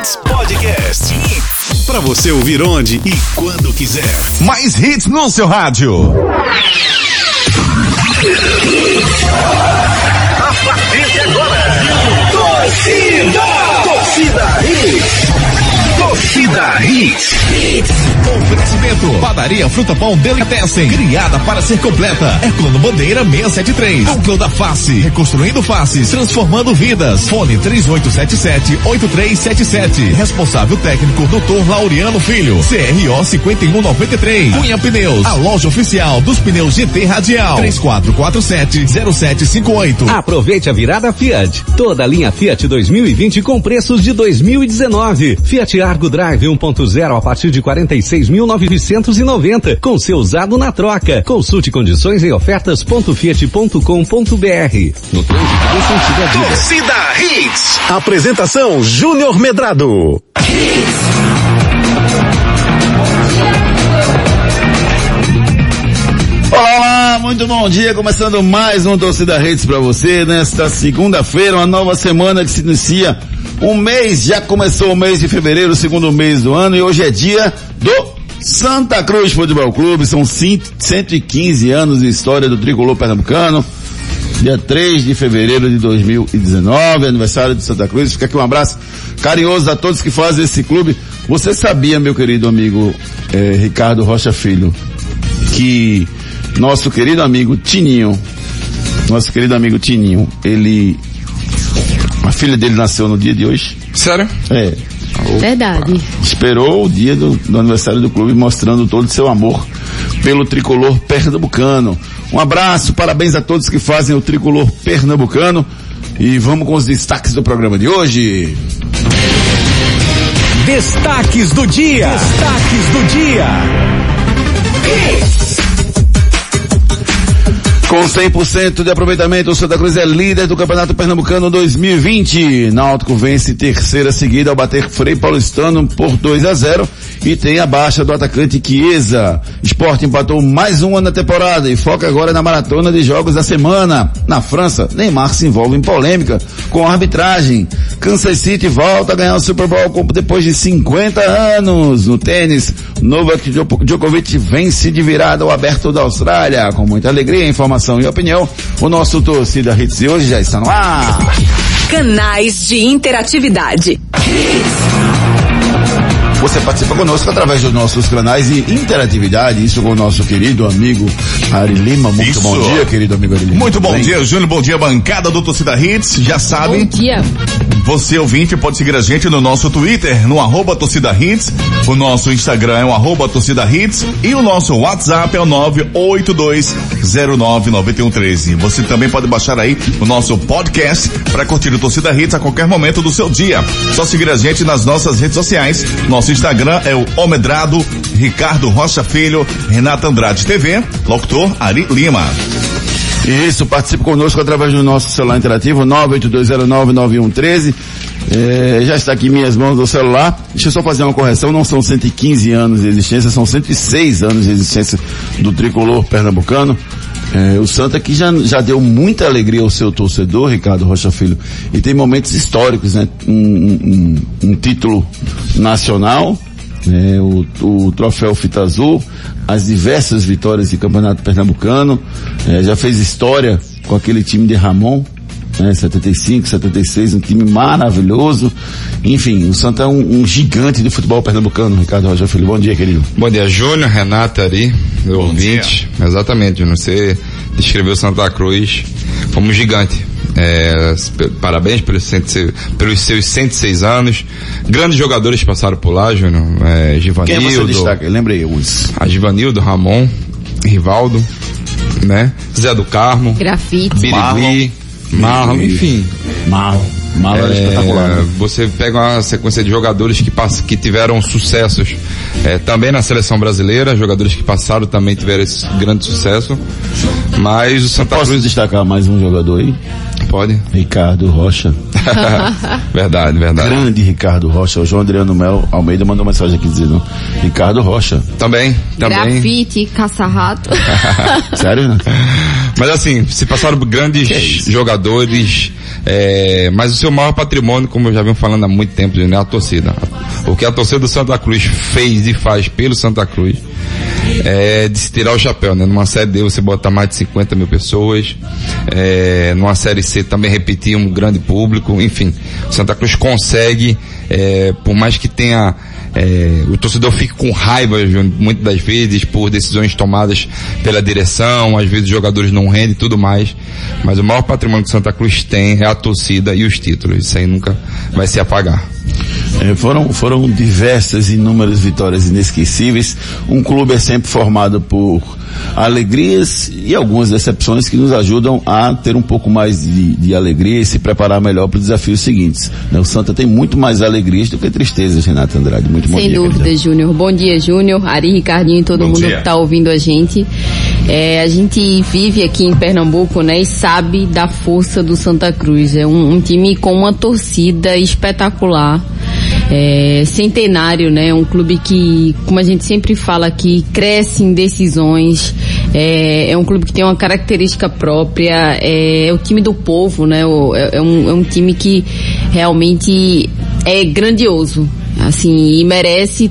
Hits Podcast. Para você ouvir onde e quando quiser. Mais hits no seu rádio. A partir de agora, torcida, torcida Hits. Torcida Hits. Oferecimento. Padaria Fruta Pão Delicatessen. Criada para ser completa. Herculano Bandeira 673. Núcleo da Face. Reconstruindo faces. Transformando vidas. Fone 3877-8377. Responsável técnico Dr. Laureano Filho. CRO 5193. Cunha Pneus. A loja oficial dos pneus GT Radial. 3447-0758. Aproveite a virada Fiat. Toda a linha Fiat 2020 com preços de 2019. Fiat Argo Drive 1.0 a partir de 46.990 com seu usado na troca. Consulte condições em ofertas.fiat.com.br. No trânsito do sentido à vida. Torcida Hits. Apresentação Júnior Medrado. Olá, olá, muito bom dia, começando mais um Torcida Redes para você nesta segunda-feira, uma nova semana que se inicia, um mês, já começou o mês de fevereiro, segundo mês do ano e hoje é dia do Santa Cruz Futebol Clube, são 115 anos de história do tricolor pernambucano, dia 3 de fevereiro de 2019, aniversário de Santa Cruz, fica aqui um abraço carinhoso a todos que fazem esse clube. Você sabia, meu querido amigo eh, Ricardo Rocha Filho, que nosso querido amigo Tininho, nosso querido amigo Tininho, ele, a filha dele nasceu no dia de hoje. Sério? É, Verdade. esperou o dia do, do aniversário do clube mostrando todo o seu amor pelo tricolor pernambucano. Um abraço, parabéns a todos que fazem o tricolor pernambucano e vamos com os destaques do programa de hoje. Destaques do dia. Destaques do dia. Com 100% de aproveitamento, o Santa Cruz é líder do Campeonato Pernambucano 2020. Náutico vence terceira seguida ao bater Frei Paulistano por 2 a 0 e tem a baixa do atacante Chiesa. Esporte empatou mais uma na temporada e foca agora na maratona de jogos da semana. Na França, Neymar se envolve em polêmica com a arbitragem. Kansas City volta a ganhar o Super Bowl depois de 50 anos. No tênis, Novak Djoko- Djokovic vence de virada ao aberto da Austrália. Com muita alegria, informação e opinião, o nosso torcida Hits de hoje já está no ar. Canais de interatividade. Você participa conosco através dos nossos canais de interatividade, isso com o nosso querido amigo Ari Lima. Muito Isso. bom dia, querido amigo Ari Lima. Muito bom Bem? dia, Júnior. Bom dia, bancada do Torcida Hits. Já Bom sabe, dia. Você ouvinte pode seguir a gente no nosso Twitter, no arroba Torcida Hits. O nosso Instagram é o arroba Torcida Hits. E o nosso WhatsApp é o 982099113. Você também pode baixar aí o nosso podcast para curtir o Torcida Hits a qualquer momento do seu dia. Só seguir a gente nas nossas redes sociais. Nosso Instagram é o Omedrado, Ricardo Rocha Filho, Renata Andrade TV, locutor Ari Lima. Isso, participe conosco através do nosso celular interativo 982099113. É, já está aqui em minhas mãos do celular. Deixa eu só fazer uma correção, não são 115 anos de existência, são 106 anos de existência do tricolor pernambucano. É, o Santa que já, já deu muita alegria ao seu torcedor, Ricardo Rocha Filho, e tem momentos históricos, né? Um, um- um- um título nacional, né, o, o troféu Fita Azul, as diversas vitórias de campeonato pernambucano, eh, já fez história com aquele time de Ramon, né, 75, 76, um time maravilhoso. Enfim, o Santa é um, um gigante do futebol pernambucano, Ricardo Rocha Filho. Bom dia, querido. Bom dia, Júnior, Renata Ari, meu ouvinte. Exatamente, Júnior. Você descreveu Santa Cruz como um gigante. É, parabéns pelos, 106 pelos seus 106 anos. Grandes jogadores passaram por lá, Júnior. É, Quem você Givanildo, destaca? Lembrei os. a Givanildo, Ramon, Rivaldo, né? Zé do Carmo, Grafite. Birigui, Marlon, enfim. Mal. Mal era É, espetacular. né? Você pega uma sequência de jogadores que, pass- que tiveram sucessos é, também na seleção brasileira, jogadores que passaram também tiveram esse grande sucesso. Mas o Santa Posso Cruz destacar mais um jogador aí? Pode. Ricardo Rocha. verdade, verdade. Grande Ricardo Rocha. O João Adriano Melo Almeida mandou mensagem aqui dizendo, Ricardo Rocha. Também, também. Grafite, caça-rato. Sério, né? Mas assim, se passaram por grandes jogadores, É, mas o seu maior patrimônio, como eu já venho falando há muito tempo, é a torcida. O que a torcida do Santa Cruz fez e faz pelo Santa Cruz é de se tirar o chapéu, né? Numa série D você botar mais de 50 mil pessoas, é, numa série C também repetir um grande público, enfim. Santa Cruz consegue, é, por mais que tenha é, o torcedor fica com raiva muitas das vezes por decisões tomadas pela direção, às vezes os jogadores não rendem e tudo mais, mas o maior patrimônio que Santa Cruz tem é a torcida e os títulos, isso aí nunca vai se apagar. É, foram, foram diversas e inúmeras vitórias inesquecíveis. Um clube é sempre formado por alegrias e algumas decepções que nos ajudam a ter um pouco mais de, de alegria e se preparar melhor para os desafios seguintes. Né? O Santa tem muito mais alegrias do que tristezas, Renato Andrade. Muito bom Sem dia, dúvida. Júnior. Bom dia, Júnior, Ari, Ricardinho e todo Bom mundo dia. que está ouvindo a gente. É, a gente vive aqui em Pernambuco, né, e sabe da força do Santa Cruz. É um, um time com uma torcida espetacular. É, centenário, né? Um clube que, como a gente sempre fala aqui, cresce em decisões. É, é um clube que tem uma característica própria. É, é o time do povo, né? É, é um, é um time que realmente é grandioso, assim, e merece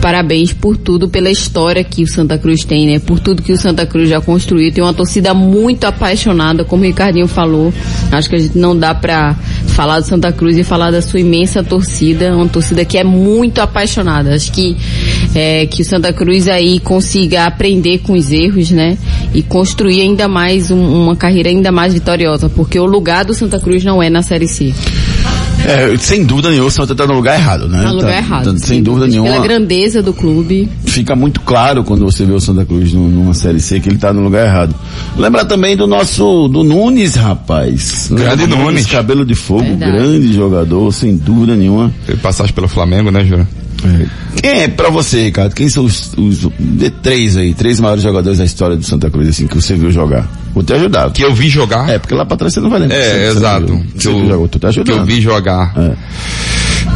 parabéns por tudo, pela história que o Santa Cruz tem, né? Por tudo que o Santa Cruz já construiu. Tem uma torcida muito apaixonada, como o Ricardinho falou. Acho que a gente não dá pra falar do Santa Cruz e falar da sua imensa torcida. Uma torcida que é muito apaixonada. Acho que, é, que o Santa Cruz aí consiga aprender com os erros, né? E construir ainda mais um- uma carreira ainda mais vitoriosa. Porque o lugar do Santa Cruz não é na Série C. É, sem dúvida nenhuma, o Santa está no lugar errado, né? Tá no lugar Tá- errado. tá- sem dúvida nenhuma. Pela grandeza do clube. fica muito claro quando você vê o Santa Cruz num- numa série C que ele tá no lugar errado. Lembra também do nosso, do Nunes, rapaz. Grande do Nunes. Cabelo de fogo, Verdade. grande jogador, sem dúvida nenhuma. Teve passagem pelo Flamengo, né, Júnior? Quem é pra você, Ricardo? Quem são os, os de três aí, três maiores jogadores da história do Santa Cruz, assim, que você viu jogar? Vou te. Que eu vi jogar. É, porque lá pra trás você não vai lembrar. É, exato. Que eu, jogou, tu tá que ajudando. eu vi jogar. É.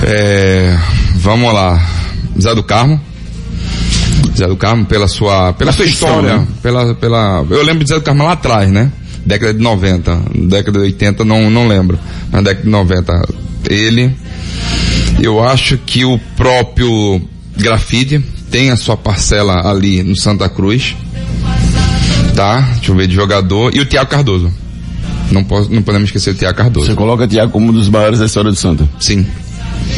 É, vamos lá. Zé do Carmo. Zé do Carmo pela sua, pela sua história, né? pela, pela, eu lembro de Zé do Carmo lá atrás, né? Década de 90, década de 80 não, não lembro, mas década de 90, ele, eu acho que o próprio Grafite tem a sua parcela ali no Santa Cruz, tá? Deixa eu ver de jogador, e o Thiago Cardoso. Não, posso, não podemos esquecer o Thiago Cardoso. Você coloca Thiago como um dos maiores da história do Santa. Sim.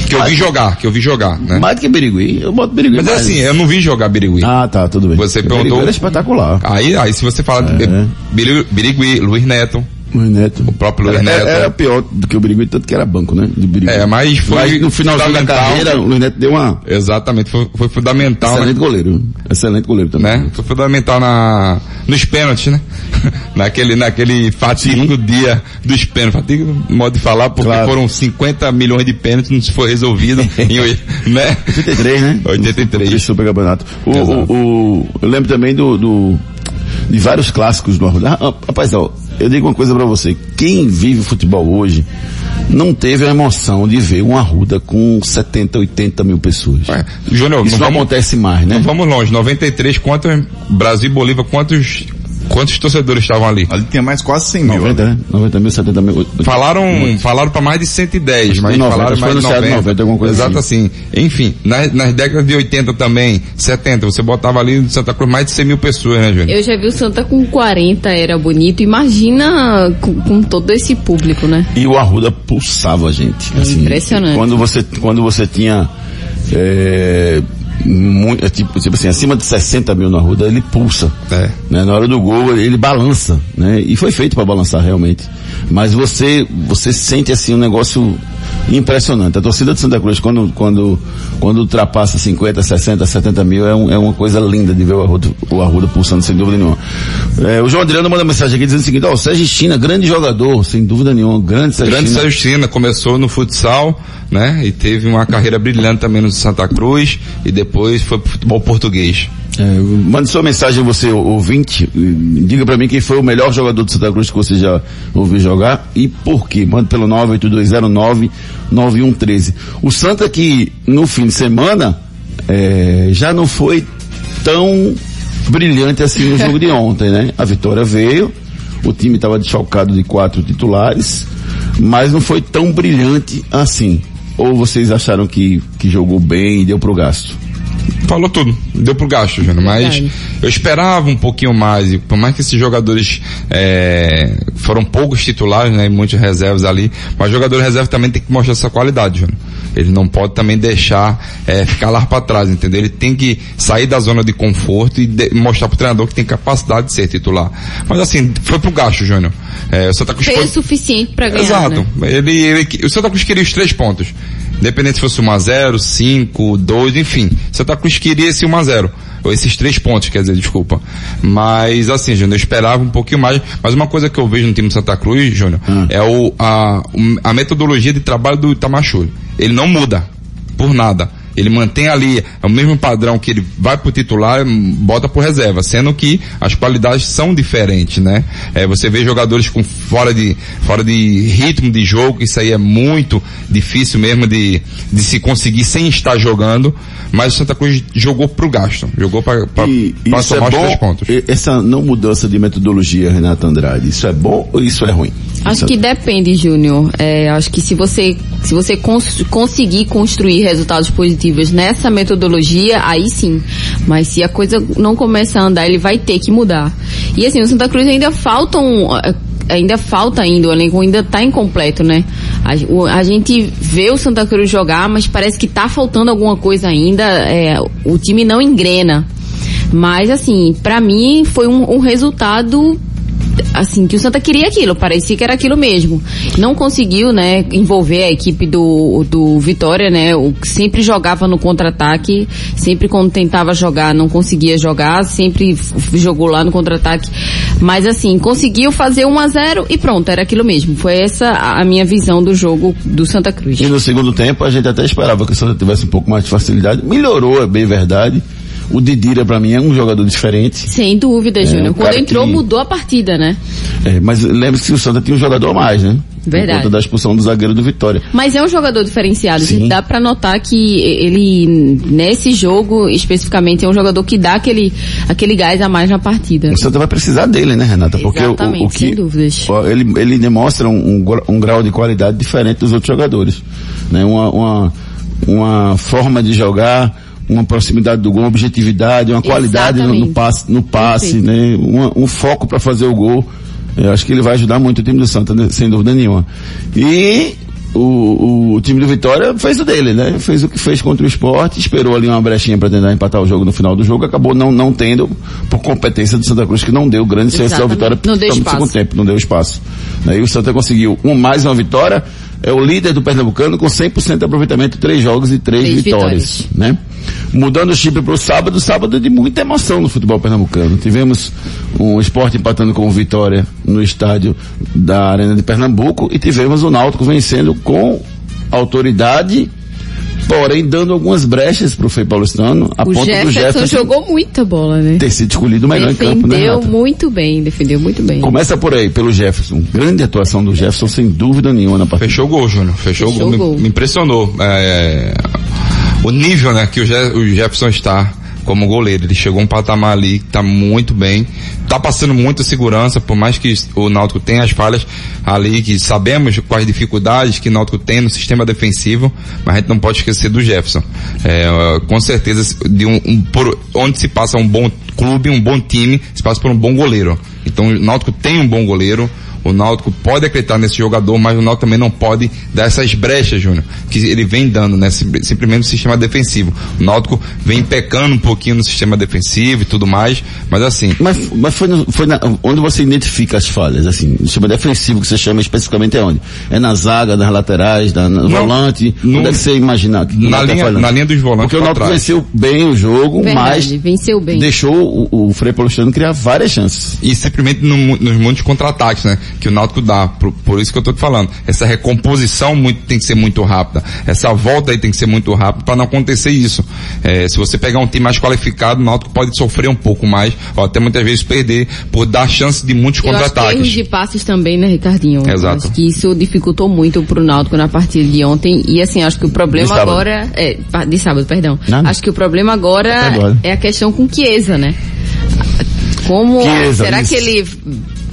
Que eu vi jogar, que eu vi jogar, né? Mais do que Birigui, eu boto Birigui Mas é mais. assim, eu não vi jogar Birigui. Ah, tá, tudo bem. Você perguntou- Birigui era espetacular. Aí, aí se você fala É. Biri- Birigui, Luiz Neto, Luiz Neto. O próprio Luiz era, Neto. Era pior do que o Birigui, tanto que era banco, né? Do Birigui. É, mas foi no finalzinho da carreira, o Luiz Neto deu uma... exatamente, foi, foi fundamental, Excelente né? goleiro. Excelente goleiro também. né? Foi fundamental na, nos pênaltis, né? naquele, naquele fatídico dia dos pênaltis. Fatídico, modo de falar, porque Claro. foram 50 milhões de pênaltis, não se foi resolvido em, né? 83, né? 83. Esse super campeonato. O, o, o- eu lembro também do, do- de vários clássicos do Arruda. Ah, rapaz, ó, eu digo uma coisa pra você. Quem vive futebol hoje não teve a emoção de ver um Arruda com 70, 80 mil pessoas. Ué, Júnior, Isso não não vamos, acontece mais, né? não vamos longe. 93, quantos, Brasil e Bolívia, quantos, quantos torcedores estavam ali? Ali tem mais quase 100 mil. 90, né? 90 mil, 70 mil. Falaram, falaram para mais de 110, mas 90, falaram acho mais de anunciado 90. 90, alguma coisa Exato assim. Enfim, nas, nas décadas de 80 também, 70, você botava ali em Santa Cruz mais de 100 mil pessoas, né, Júnior? Eu já vi o Santa com 40, era bonito. Imagina com, com todo esse público, né? E o Arruda pulsava a gente. assim, impressionante. Quando você, quando você tinha, é, muito, é tipo, tipo assim, acima de 60 mil no Arruda, ele pulsa. É. Né? Na hora do gol, ele, ele balança, né? E foi feito para balançar realmente. Mas você, você sente assim um negócio impressionante. A torcida de Santa Cruz, quando, quando, quando ultrapassa 50, 60, 70 mil, é, um- é uma coisa linda de ver o Arruda, o Arruda pulsando, sem dúvida nenhuma. É, o João Adriano manda mensagem aqui dizendo o seguinte, ó, o Sérgio China, grande jogador, sem dúvida nenhuma, grande Sérgio Grande China. Sérgio China começou no futsal, né? E teve uma carreira brilhante também no Santa Cruz e depois foi pro futebol português. É, mande sua mensagem, você ouvinte, diga pra mim quem foi o melhor jogador do Santa Cruz que você já ouviu jogar e por quê. Mande pelo 982099113. O Santa que no fim de semana é, já não foi tão brilhante assim no jogo de ontem, né? A vitória veio, o time estava desfalcado de quatro titulares, mas não foi tão brilhante assim. Ou vocês acharam que, que jogou bem e deu pro gasto? Falou tudo, deu pro gasto, Júnior, mas eu esperava um pouquinho mais, e por mais que esses jogadores é, foram poucos titulares, né, e muitos reservas ali, mas jogador reserva também tem que mostrar essa qualidade, Júnior. Ele não pode também deixar é, ficar lá para trás, entendeu? Ele tem que sair da zona de conforto e de- mostrar pro treinador que tem capacidade de ser titular. Mas assim, foi pro gasto, Júnior. É, o Santa Cruz Fez foi- o suficiente pra ganhar, Exato. né? Ele, ele, o Santa Cruz queria os três pontos. Independente se fosse 1x0, 5, 2, enfim. Santa Cruz queria esse 1x0. Ou esses três pontos, quer dizer, desculpa. Mas assim, Júnior, eu esperava um pouquinho mais. Mas uma coisa que eu vejo no time do Santa Cruz, Júnior, é o, a, a metodologia de trabalho do Itamachule. Ele não muda. Por nada. Ele mantém ali o mesmo padrão que ele vai pro titular, bota pro reserva, sendo que as qualidades são diferentes, né? É, você vê jogadores com fora de, fora de ritmo de jogo, isso aí é muito difícil mesmo de, de se conseguir sem estar jogando, mas o Santa Cruz jogou pro gasto, jogou para isso é somar os três pontos. essa não mudança de metodologia, Renato Andrade, isso é bom ou isso é ruim? Acho que depende, Júnior. É, acho que se você, se você cons- conseguir construir resultados positivos nessa metodologia, aí sim. Mas se a coisa não começa a andar, ele vai ter que mudar. E assim, o Santa Cruz ainda faltam, eh, ainda falta ainda, o elenco ainda tá incompleto, né? A, a gente vê o Santa Cruz jogar, mas parece que tá faltando alguma coisa ainda, é, o time não engrena. Mas assim, pra mim foi um, um resultado assim, que o Santa queria aquilo, parecia que era aquilo mesmo. Não conseguiu, né, envolver a equipe do, do Vitória, né, o sempre jogava no contra-ataque, sempre quando tentava jogar não conseguia jogar, sempre jogou lá no contra-ataque. Mas assim, conseguiu fazer 1 a 0 e pronto, era aquilo mesmo. Foi essa a minha visão do jogo do Santa Cruz. E no segundo tempo a gente até esperava que o Santa tivesse um pouco mais de facilidade. Melhorou, é bem verdade. O Didira pra mim é um jogador diferente. Sem dúvida, É, Júnior. um Quando entrou, que- mudou a partida, né? É, mas lembre-se que o Santa tinha um jogador a mais, né? Verdade. Por conta da expulsão do zagueiro do Vitória. Mas é um jogador diferenciado. Sim. Dá pra notar que ele, nesse jogo especificamente, é um jogador que dá aquele, aquele gás a mais na partida. O Santa vai precisar dele, né, Renata? Porque o- o, Exatamente, o que sem dúvidas. ele, ele demonstra um, um um grau de qualidade diferente dos outros jogadores, né? Uma, uma, uma forma de jogar, uma proximidade do gol, uma objetividade, uma qualidade no, no passe, no passe, né? Uma- um foco para fazer o gol. Eu acho que ele vai ajudar muito o time do Santa, né? sem dúvida nenhuma. E o, o, o time do Vitória fez o dele, né? Fez o que fez contra o esporte, esperou ali uma brechinha para tentar empatar o jogo no final do jogo, acabou não, não tendo, por competência do Santa Cruz, que não deu grande chance ao. Vitória Não deu no segundo tempo, não deu espaço. Aí o Santa conseguiu um, mais uma vitória, é o líder do Pernambucano com 100% de aproveitamento, três jogos e três, Três vitórias, vitórias. né? Mudando o chip para o sábado, sábado de muita emoção no futebol pernambucano. Tivemos um esporte empatando com o Vitória no estádio da Arena de Pernambuco e tivemos o Náutico vencendo com autoridade, porém dando algumas brechas para o Frei Paulistano, a O ponto do Jefferson Jefferson jogou muita bola, né? ter sido escolhido o melhor em campo, né, Defendeu muito bem, defendeu muito bem. Começa por aí, pelo Jefferson. Grande atuação do Jefferson, sem dúvida nenhuma na partida. Fechou o gol, Júnior. Fechou, Fechou o gol. gol. Me, me impressionou. É, o nível, né, que o, Je- o Jefferson está como goleiro. Ele chegou a um patamar ali que tá muito bem. Tá passando muita segurança, por mais que o Náutico tenha as falhas ali, que sabemos quais dificuldades que o Náutico tem no sistema defensivo, mas a gente não pode esquecer do Jefferson. É, com certeza, de um, um- por onde se passa um bom clube, um bom time, se passa por um bom goleiro. Então o Náutico tem um bom goleiro, o Náutico pode acreditar nesse jogador, mas o Náutico também não pode dar essas brechas, Júnior, que ele vem dando, né? sim- Simplesmente no sistema defensivo. O Náutico vem pecando um pouquinho no sistema defensivo e tudo mais, mas assim, Mas, mas foi, no- foi na- onde você identifica as falhas, assim, o sistema defensivo que você chama especificamente é onde? É na zaga, nas laterais, na, no volante? no- onde é que você imagina que na tá linha- falhando? na linha dos volantes Porque o Náutico venceu bem o jogo, Verdade, mas venceu bem. deixou o, o Frei Paulistano criar várias chances. e simplesmente no nos muitos contra-ataques, né? Que o Náutico dá. Por, por isso que eu tô te falando. Essa recomposição muito, tem que ser muito rápida. Essa volta aí tem que ser muito rápida para não acontecer isso. É, se você pegar um time mais qualificado, o Náutico pode sofrer um pouco mais, ou até muitas vezes perder, por dar chance de muitos que erros contra-ataques. de passes também, né, Ricardinho? Eu Exato. Acho que isso dificultou muito pro Náutico na partida de ontem. E assim, acho que o problema agora... É, pa- de sábado, perdão. Nada. Acho que o problema agora agora. é a questão com Chiesa, né? Como... Chiesa, será isso. que ele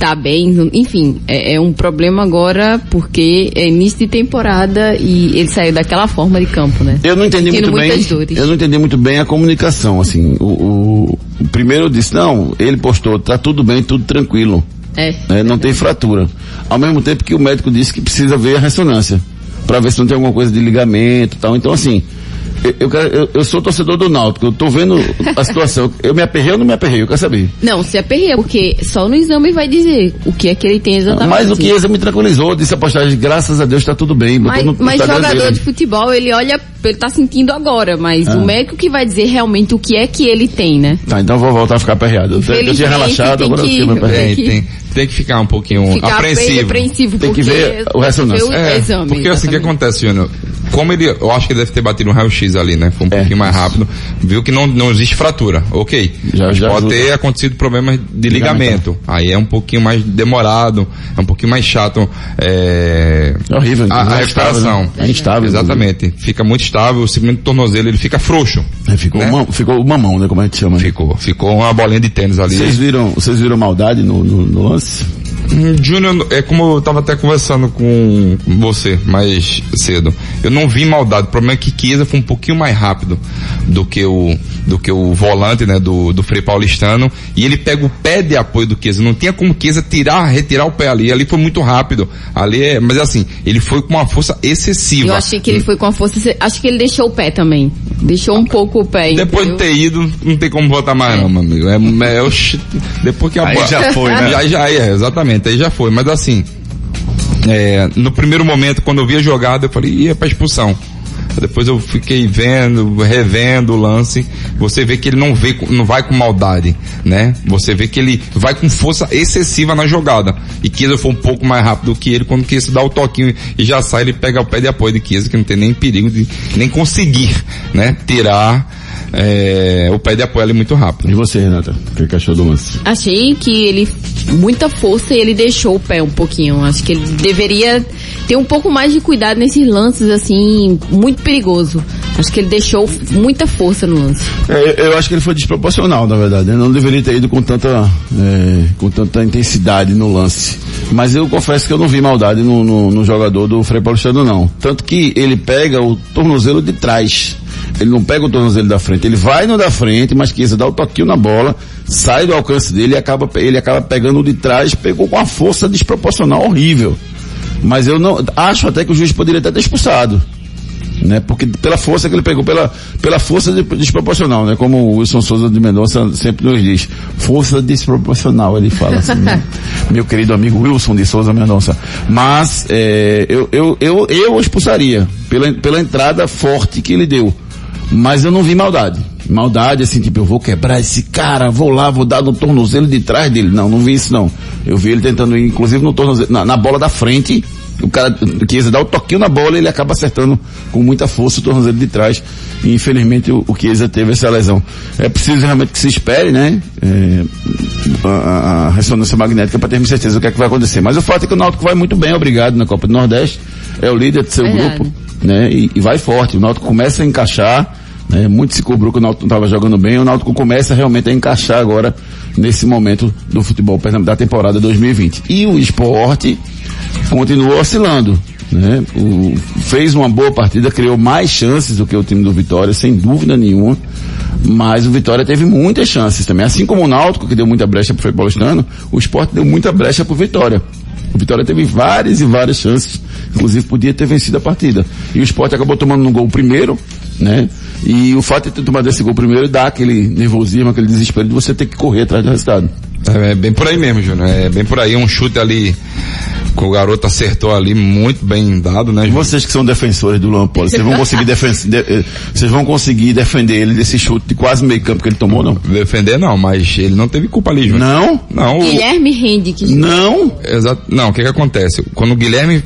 tá bem, enfim, é, é um problema agora porque é início de temporada e ele saiu daquela forma de campo, né? Eu não entendi muito bem. dores. Eu não entendi muito bem a comunicação, assim. O, o, primeiro disse, não, ele postou, tá tudo bem, tudo tranquilo. É. né, não tem fratura. Ao mesmo tempo que o médico disse que precisa ver a ressonância, para ver se não tem alguma coisa de ligamento e tal. Então assim, eu, quero- eu- eu sou torcedor do Náutico, eu tô vendo a situação. Eu me aperrei ou não me aperrei, eu quero saber. Não, se aperreia, porque só no exame vai dizer o que é que ele tem exatamente. Mas o Chiesa me tranquilizou, disse a postagem, graças a Deus tá tudo bem. Mas, no mas jogador dele. de futebol, ele olha, ele tá sentindo agora, mas Ah. o médico que vai dizer realmente o que é que ele tem, né? Tá, então eu vou voltar a ficar aperreado. Eu, eu tinha relaxado, agora eu que- fiquei aperreado. Tem, que- tem, tem que ficar um pouquinho Ficar apreensivo. apreensivo, Tem que ver o ressonância. ver o É, exame. porque assim, o que exatamente. acontece, Júnior? Como ele, eu acho que ele deve ter batido um raio-x ali, né? Foi um É, pouquinho mais rápido. Viu que não, não existe fratura. Ok. Já- Mas já pode ajuda. ter acontecido problemas de ligamento. Aí é um pouquinho mais demorado, é um pouquinho mais chato, é... É horrível. A, a é recuperação. né? É instável. Exatamente. Fica muito estável, o segmento do tornozelo, ele fica frouxo. É, ficou, né? uma- ficou mamão, né? Como a gente chama. né? Ficou. Ficou uma bolinha de tênis ali. Vocês viram, vocês viram maldade no, no, no lance? Hum, Júnior, é como eu tava até conversando com você mais cedo. Eu não vi maldade. O problema é que Chiesa foi um pouquinho mais rápido do que o, do que o volante, né, do, do Frei Paulistano. E ele pega o pé de apoio do Chiesa. Não tinha como Chiesa tirar, retirar o pé ali. Ali foi muito rápido. Ali é, mas assim, ele foi com uma força excessiva. Eu achei que ele foi com a força, acho que ele deixou o pé também. Deixou um pouco o pé. Depois de entendeu? ter ido, não tem como voltar mais não, meu amigo. É, é, oxi, depois que a Aí bola- já foi, né? Já, já é, exatamente, aí já foi. Mas assim, é, no primeiro momento, quando eu vi a jogada, eu falei, ia pra expulsão. Depois eu fiquei vendo, revendo o lance. Você vê que ele não vê, não vai com maldade, né? Você vê que ele vai com força excessiva na jogada. E Chiesa foi um pouco mais rápido que ele. Quando Chiesa dá o toquinho e já sai, ele pega o pé de apoio de Chiesa, que não tem nem perigo de nem conseguir, né? Tirar é, o pé de apoio ali muito rápido. E você, Renata? O que, que achou do lance? Achei que ele, muita força e ele deixou o pé um pouquinho. Acho que ele deveria ter um pouco mais de cuidado nesses lances, assim, muito perigoso. Acho que ele deixou muita força no lance. É, eu acho que ele foi desproporcional, na verdade. Ele não deveria ter ido com tanta, é, com tanta intensidade no lance. Mas eu confesso que eu não vi maldade no, no, no jogador do Frei Paulistano, não. Tanto que ele pega o tornozelo de trás. Ele não pega o tornozelo da frente. Ele vai no da frente, mas quis dar o toquinho na bola, sai do alcance dele e acaba, ele acaba pegando o de trás, pegou com uma força desproporcional horrível. Mas eu não, acho até que o juiz poderia até ter expulsado né? Porque pela força que ele pegou, pela, pela força de- desproporcional, né? Como o Wilson Souza de Mendonça sempre nos diz. Força desproporcional, ele fala assim, né? Meu querido amigo Wilson de Souza Mendonça. Mas, é, eu, eu, eu, eu expulsaria pela, pela entrada forte que ele deu. Mas eu não vi maldade. Maldade, assim, tipo, eu vou quebrar esse cara, vou lá, vou dar no tornozelo de trás dele. Não, não vi isso não. Eu vi ele tentando ir, inclusive no tornozelo, na, na bola da frente, o cara quis dar o toquinho na bola e ele acaba acertando com muita força o tornozelo de trás. E infelizmente o, o Chiesa teve essa lesão. É preciso realmente que se espere, né? É, a, a- a ressonância magnética para termos certeza do que é que vai acontecer. Mas o fato é que o Náutico vai muito bem, obrigado, na Copa do Nordeste. É o líder do seu Verdade. grupo, né? E, e vai forte. O Náutico começa a encaixar, né? Muito se cobrou que o Náutico não estava jogando bem. O Náutico começa realmente a encaixar agora nesse momento do futebol da temporada 2020. E o esporte continuou oscilando. Né? O- fez uma boa partida, criou mais chances do que o time do Vitória, sem dúvida nenhuma. Mas o Vitória teve muitas chances também. Assim como o Náutico, que deu muita brecha pro Frei Paulistano, o esporte deu muita brecha pro Vitória. O Vitória teve várias e várias chances. Inclusive podia ter vencido a partida. E o esporte acabou tomando um gol primeiro, né? E o fato de ter tomado esse gol primeiro dá aquele nervosismo, aquele desespero de você ter que correr atrás do resultado. É, é bem por aí mesmo, Júnior. É bem por aí. Um chute ali que o garoto acertou ali, muito bem dado, né, E Júnior? vocês que são defensores do Luan Poli, vocês vão conseguir defen- de- eh, vocês vão conseguir defender ele desse chute de quase meio campo que ele tomou, não? Defender não, mas ele não teve culpa ali, Júnior. Não? Não, o- Guilherme Henrique. Não? Exato. Não, o que que acontece? Quando o Guilherme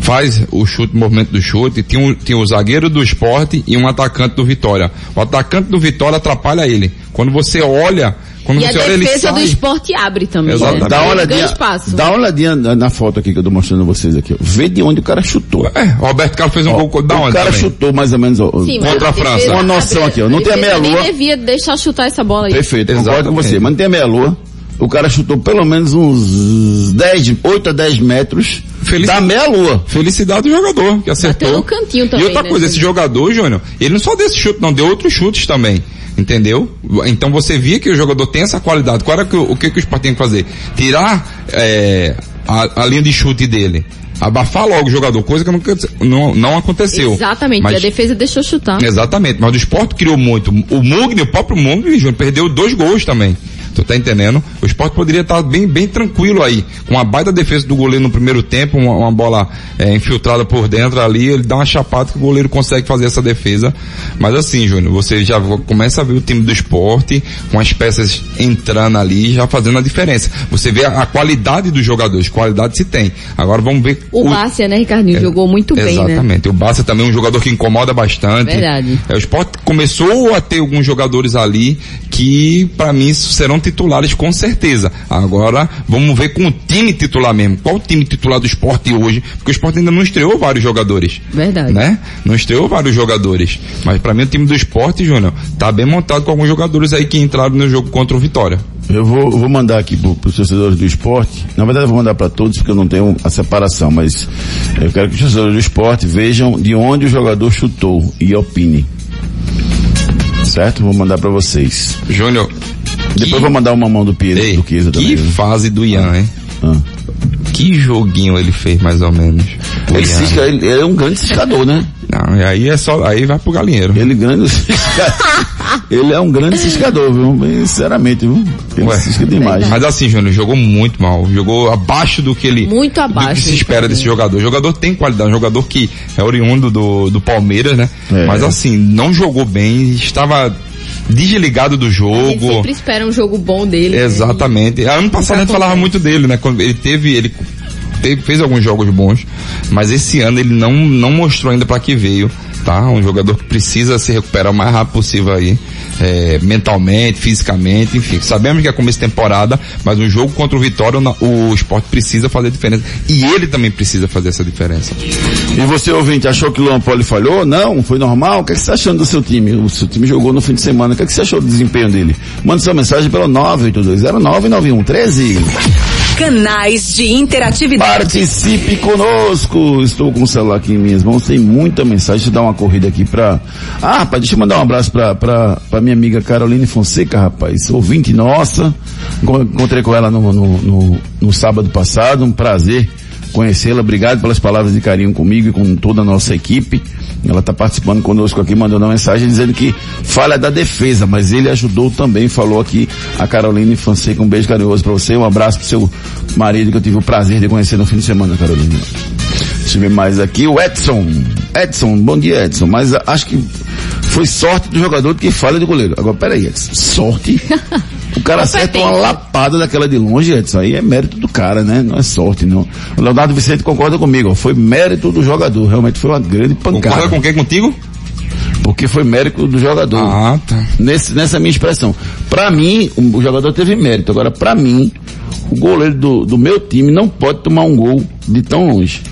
faz o chute, o movimento do chute, tinha, um, tinha o zagueiro do esporte e um atacante do Vitória. O atacante do Vitória atrapalha ele. Quando você olha, quando E a você olha ele defesa do esporte abre também. Exatamente. Né? Dá uma olhadinha, dá uma olhadinha na, na foto aqui que eu tô mostrando a vocês aqui. ó. Vê de onde o cara chutou. É, Roberto Carlos fez um Ó, gol da o cara também? chutou mais ou menos ó, Sim, Contra mas a França. Uma noção aqui, ó. Não tem a meia-lua. Nem devia deixar chutar essa bola aí. Perfeito, concordo com Exatamente. você. Mas não tem a meia lua. O cara chutou pelo menos uns 10, 8 a 10 metros Feliz- da meia-lua. Felicidade do jogador, que acertou. no cantinho também, E outra né, coisa, esse jogador, Júnior, ele não só deu esse chute, não, deu outros chutes também. Entendeu? Então você via que o jogador tem essa qualidade. Qual era que, o que, que o Sport tem que fazer? Tirar é, a, a linha de chute dele. Abafar logo o jogador, coisa que nunca, não, não aconteceu. Exatamente, Mas- e a defesa deixou chutar. Exatamente, mas o esporte criou muito. O Mugni, o próprio Mugni, Júnior, perdeu dois gols também. Tu tá entendendo? O esporte poderia estar bem, bem tranquilo aí. Com a baita defesa do goleiro no primeiro tempo, uma, uma bola é, infiltrada por dentro ali, ele dá uma chapada que o goleiro consegue fazer essa defesa. Mas assim, Júnior, você já começa a ver o time do esporte com as peças entrando ali, já fazendo a diferença. Você vê a, a qualidade dos jogadores, qualidade se tem. Agora vamos ver O Bárcia, né, Ricardinho? Jogou muito bem, né? Exatamente. O Barça também é um jogador que incomoda bastante. Verdade. É, o Sport começou a ter alguns jogadores ali que, para mim, serão titulares com certeza. Agora, vamos ver com o time titular mesmo. Qual o time titular do Sport hoje? Porque o Sport ainda não estreou vários jogadores. Verdade. Né? Não estreou vários jogadores. Mas para mim o time do Sport, Júnior, tá bem montado com alguns jogadores aí que entraram no jogo contra o Vitória. Eu vou, eu vou mandar aqui para os torcedores do esporte. Na verdade, eu vou mandar para todos porque eu não tenho a separação, mas eu quero que os torcedores do esporte vejam de onde o jogador chutou e opinem. Certo? Vou mandar para vocês. Júnior. Depois vou mandar uma mão do Ei, do Kiesa também. que viu? fase do Ian, hein? Ah. Que joguinho ele fez, mais ou menos. O Ele, cisca, ele, ele é um grande ciscador, né? Não, e aí é só, aí vai pro galinheiro. Ele grande ele é um grande ciscador, viu? Bem, sinceramente, viu? Ele Ué. cisca demais. Mas assim, Júnior, jogou muito mal. Jogou abaixo do que ele. Muito Do abaixo, que se espera desse jogador. O jogador tem qualidade, um jogador que é oriundo do, do Palmeiras, né? É. Mas assim, não jogou bem, estava desligado do jogo. sempre espera um jogo bom dele. né? Exatamente. Ano passado a gente falava muito dele, né? Quando ele teve, ele teve- fez alguns jogos bons, mas esse ano ele não, não mostrou ainda para que veio, tá? Um jogador que precisa se recuperar o mais rápido possível aí, é, mentalmente, fisicamente, enfim. Sabemos que é começo de temporada, mas um jogo contra o Vitória, o, esporte precisa fazer diferença. E ele também precisa fazer essa diferença. E você, ouvinte, achou que o Luan Poli falhou? Não, foi normal? O que, é que você está achando do seu time? O seu time jogou no fim de semana. O que, é que você achou do desempenho dele? Manda sua mensagem pelo 982099113. Canais de interatividade. Participe conosco! Estou com o celular aqui em minhas mãos, tem muita mensagem. Deixa eu dar uma corrida aqui pra. Ah, rapaz, deixa eu mandar um abraço pra, pra, pra minha amiga Caroline Fonseca, rapaz. Ouvinte nossa. Encon- Encontrei com ela no, no, no, no sábado passado. Um prazer conhecê-la. Obrigado pelas palavras de carinho comigo e com toda a nossa equipe. Ela está participando conosco aqui, mandando uma mensagem dizendo que fala da defesa, mas ele ajudou também, falou aqui a Caroline Fonseca. Um beijo carinhoso para você, um abraço pro seu marido que eu tive o prazer de conhecer no fim de semana, Caroline. Deixa eu ver mais aqui, o Edson. Edson, bom dia Edson, mas acho que foi sorte do jogador que falha do goleiro. Agora, peraí, Edson, sorte? O cara acerta uma lapada daquela de longe, Edson, aí é mérito do cara, né? Não é sorte, não. O Leonardo Vicente concorda comigo, ó, foi mérito do jogador, realmente foi uma grande pancada. Concorda com quem contigo? Porque foi mérito do jogador. Ah, tá. Nesse, nessa minha expressão. Pra mim, o, o jogador teve mérito. Agora, pra mim, o goleiro do, do meu time não pode tomar um gol de tão longe.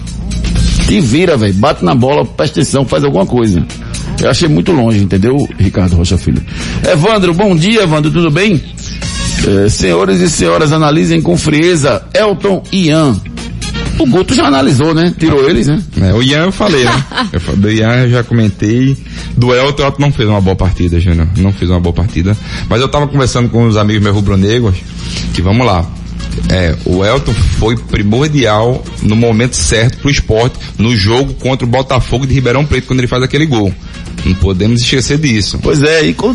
Te vira, velho. Bate na bola, presta atenção, faz alguma coisa. Eu achei muito longe, entendeu, Ricardo Rocha Filho? Evandro, bom dia, Evandro, tudo bem? Eh, senhores e senhoras, analisem com frieza. Elton e Ian. O Guto já analisou, né? Tirou eles, né? É, o Ian eu falei, né? Eu, fa- do Ian eu já comentei. Do Elton, o Elton não fez uma boa partida, Júnior. Não fez uma boa partida. Mas eu tava conversando com os amigos meus rubro-negros, que vamos lá. É, o Elton foi primordial no momento certo pro esporte, no jogo contra o Botafogo de Ribeirão Preto, quando ele faz aquele gol. Não podemos esquecer disso. Pois é, e com...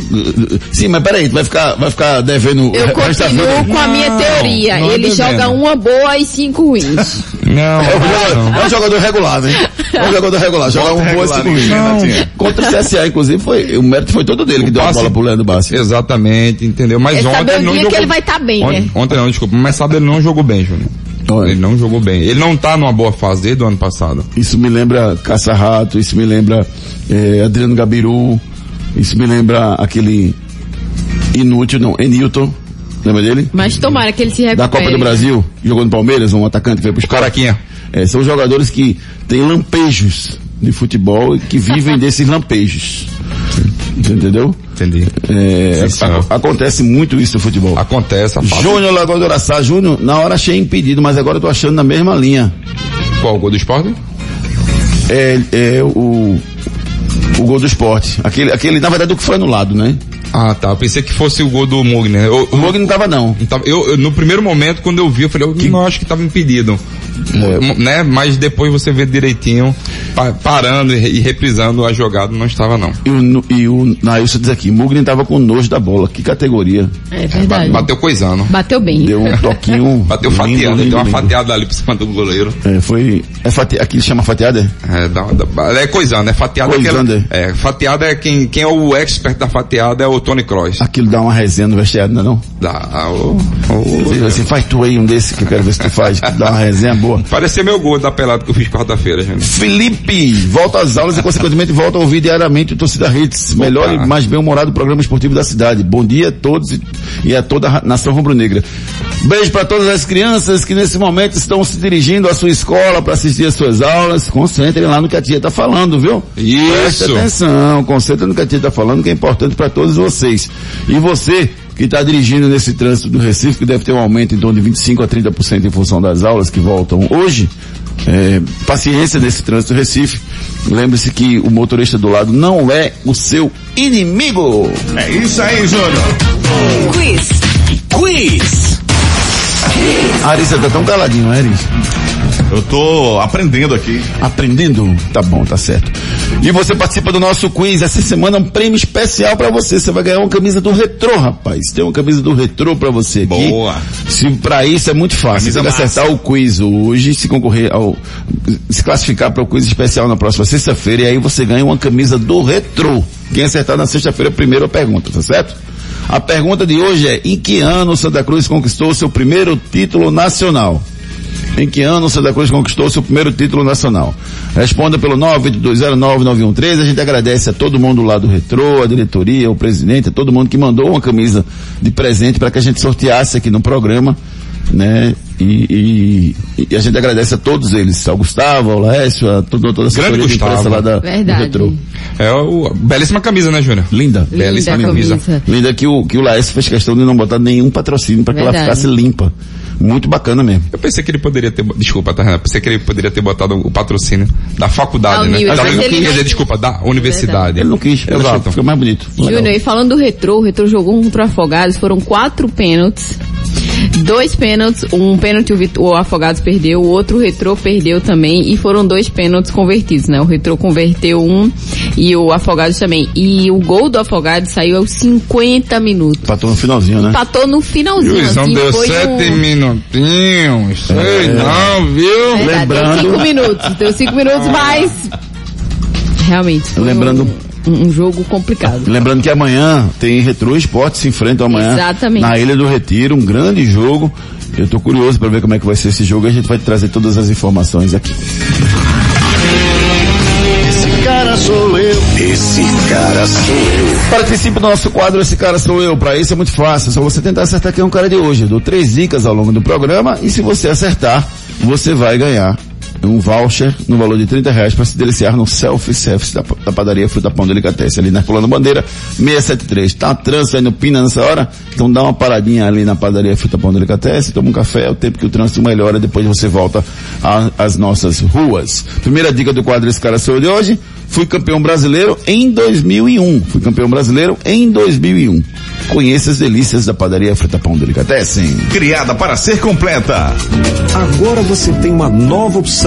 sim, mas peraí, tu vai ficar, vai ficar devendo Eu o continuo com a minha Não, teoria. não é Ele devendo. joga uma boa e cinco ruins. Não, É um, jogador, não. é um jogador regular, né? É um jogador regular, joga um bom e cinco ruins. Não. Contra o CSA, inclusive, foi, o mérito foi todo dele que deu a passe- bola pro Leandro Bassi. Exatamente, entendeu? Mas É ontem saber o não dia jogou. que ele vai estar bem, ontem, né? ontem não, desculpa, mas sábado ele não jogou bem, Júnior. Olha. Ele não jogou bem. Ele não tá numa boa fase desde o ano passado. Isso me lembra Caça-Rato, isso me lembra eh, Adriano Gabiru, isso me lembra aquele inútil, não, Enilton, lembra dele? Mas tomara que ele se recupere. Da Copa do Brasil, jogou no Palmeiras, um atacante que veio pro Caraquinha. É, são jogadores que têm lampejos de futebol que vivem desses lampejos. Entendeu? Entendi. É, Sim, acontece muito isso no futebol. Acontece. Júnior Lagoa do Araçá, Júnior, na hora achei impedido, mas agora eu tô achando na mesma linha. Qual o gol do esporte? É, é o, o gol do esporte. Aquele, aquele, na verdade, o que foi anulado, né? Ah, tá. Eu pensei que fosse o gol do Mugner. Eu, O Mog não tava não. Eu, eu- no primeiro momento, quando eu vi, eu falei, eu não acho que estava impedido. É. Né? Mas depois você vê direitinho, pa- parando e, e reprisando a jogada, não estava não. E o, e o Nailson diz aqui, Mugni tava com nojo da bola. Que categoria. É verdade. Bateu coisando. Bateu bem. Deu um toquinho. Bateu lindo, lindo, deu uma lindo. fatiada ali por cima do goleiro. É, foi. É fati, aqui chama fatiada? é? É, dá, dá, é coisando, é fatiada. é Coisando, aquela- é, fatiada é quem, quem é o expert da fatiada é o Tony Kroos. Aquilo dá uma resenha no vestiário, não é não? Dá, ah, o- assim, faz tu aí um desse que eu quero ver se tu faz, dá uma resenha boa. Parecia meu gol da pelada que eu fiz quarta-feira, gente. Felipe, volta às aulas e consequentemente volta a ouvir diariamente o Torcida Hits, melhor e mais bem-humorado programa esportivo da cidade. Bom dia a todos e, a toda a nação rubro-negra. Beijo para todas as crianças que nesse momento estão se dirigindo à sua escola para assistir às suas aulas. Concentrem lá no que a tia está falando, viu? Preste Isso. atenção, concentrem no que a tia está falando, que é importante para todos vocês. E você que está dirigindo nesse trânsito do Recife, que deve ter um aumento em torno de 25 a 30% em função das aulas que voltam hoje, é, paciência nesse trânsito Recife. Lembre-se que o motorista do lado não é o seu inimigo. É isso aí, Júnior. Quiz. Quiz. A Arissa tá tão caladinho, né, Arissa? Eu tô aprendendo aqui. Aprendendo? Tá bom, tá certo. E você participa do nosso quiz. Essa semana é um prêmio especial pra você. Você vai ganhar uma camisa do Retrô, rapaz. Tem uma camisa do Retrô pra você aqui. Boa. Se pra isso é muito fácil. Camisa Você que acertar o quiz hoje, se concorrer ao, se classificar para o quiz especial na próxima sexta-feira e aí você ganha uma camisa do Retrô. Quem acertar na sexta-feira primeiro a pergunta, tá certo? A pergunta de hoje é, em que ano Santa Cruz conquistou seu primeiro título nacional? Em que ano o Santa Cruz conquistou seu primeiro título nacional? Responda pelo 982099113. A gente agradece a todo mundo lá do Retrô, a diretoria, o presidente, a todo mundo que mandou uma camisa de presente para que a gente sorteasse aqui no programa, né? E, e- e a gente agradece a todos eles, ao Gustavo, ao Lécio, a todo, toda a Grande Gustavo. lá da, do. Retrô. É o, belíssima camisa, né, Júnior? Linda. Linda Belíssima camisa. camisa. Linda que o, que o Laércio fez questão de não botar nenhum patrocínio para que ela ficasse limpa. Muito bacana mesmo. Eu pensei que ele poderia ter, desculpa, tá, Renan? Pensei que ele poderia ter botado o patrocínio da faculdade, Da né? Da mas Unil, ele quer não dizer, quis. desculpa, da universidade. Ele não quis, Eu exato, fica mais bonito. Júnior, e falando do Retrô, o Retrô jogou contra o Afogados, foram quatro pênaltis. Dois pênaltis, um pênalti o, Afogados perdeu, o outro o Retrô perdeu também, e foram dois pênaltis convertidos, né? O Retrô converteu um e o Afogados também. E o gol do Afogados saiu aos 50 minutos. Empatou no finalzinho, né? Empatou no finalzinho, Juizão assim, deu foi sete um... minutinhos. Sei não, viu? Verdade, Lembrando- Deu cinco minutos, deu cinco minutos, mas... Realmente, foi Lembrando- um, um jogo complicado. Lembrando que amanhã tem Retro Esporte se enfrentam amanhã Exatamente. na Ilha do Retiro, um grande jogo. Eu tô curioso para ver como é que vai ser esse jogo e a gente vai trazer todas as informações aqui. Esse cara sou eu. Esse cara sou eu. Participe do nosso quadro Esse Cara Sou Eu. Para isso é muito fácil, é só você tentar acertar quem é um cara de hoje. Eu dou três dicas ao longo do programa e se você acertar, você vai ganhar um voucher no valor de 30 reais para se deliciar no self-service da, da padaria Fruta Pão Delicatessen, ali na Pulando Bandeira 673. Tá trânsito aí no Pina nessa hora? Então dá uma paradinha ali na padaria Fruta Pão Delicatessen, toma um café, é o tempo que o trânsito melhora, depois você volta às nossas ruas. Primeira dica do quadro Esse Cara Sou Eu de hoje, fui campeão brasileiro em 2001. Fui campeão brasileiro em 2001. Conheça as delícias da padaria Fruta Pão Delicatessen. Criada para ser completa. Agora você tem uma nova opção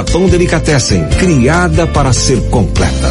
Pão Delicatessen, criada para ser completa.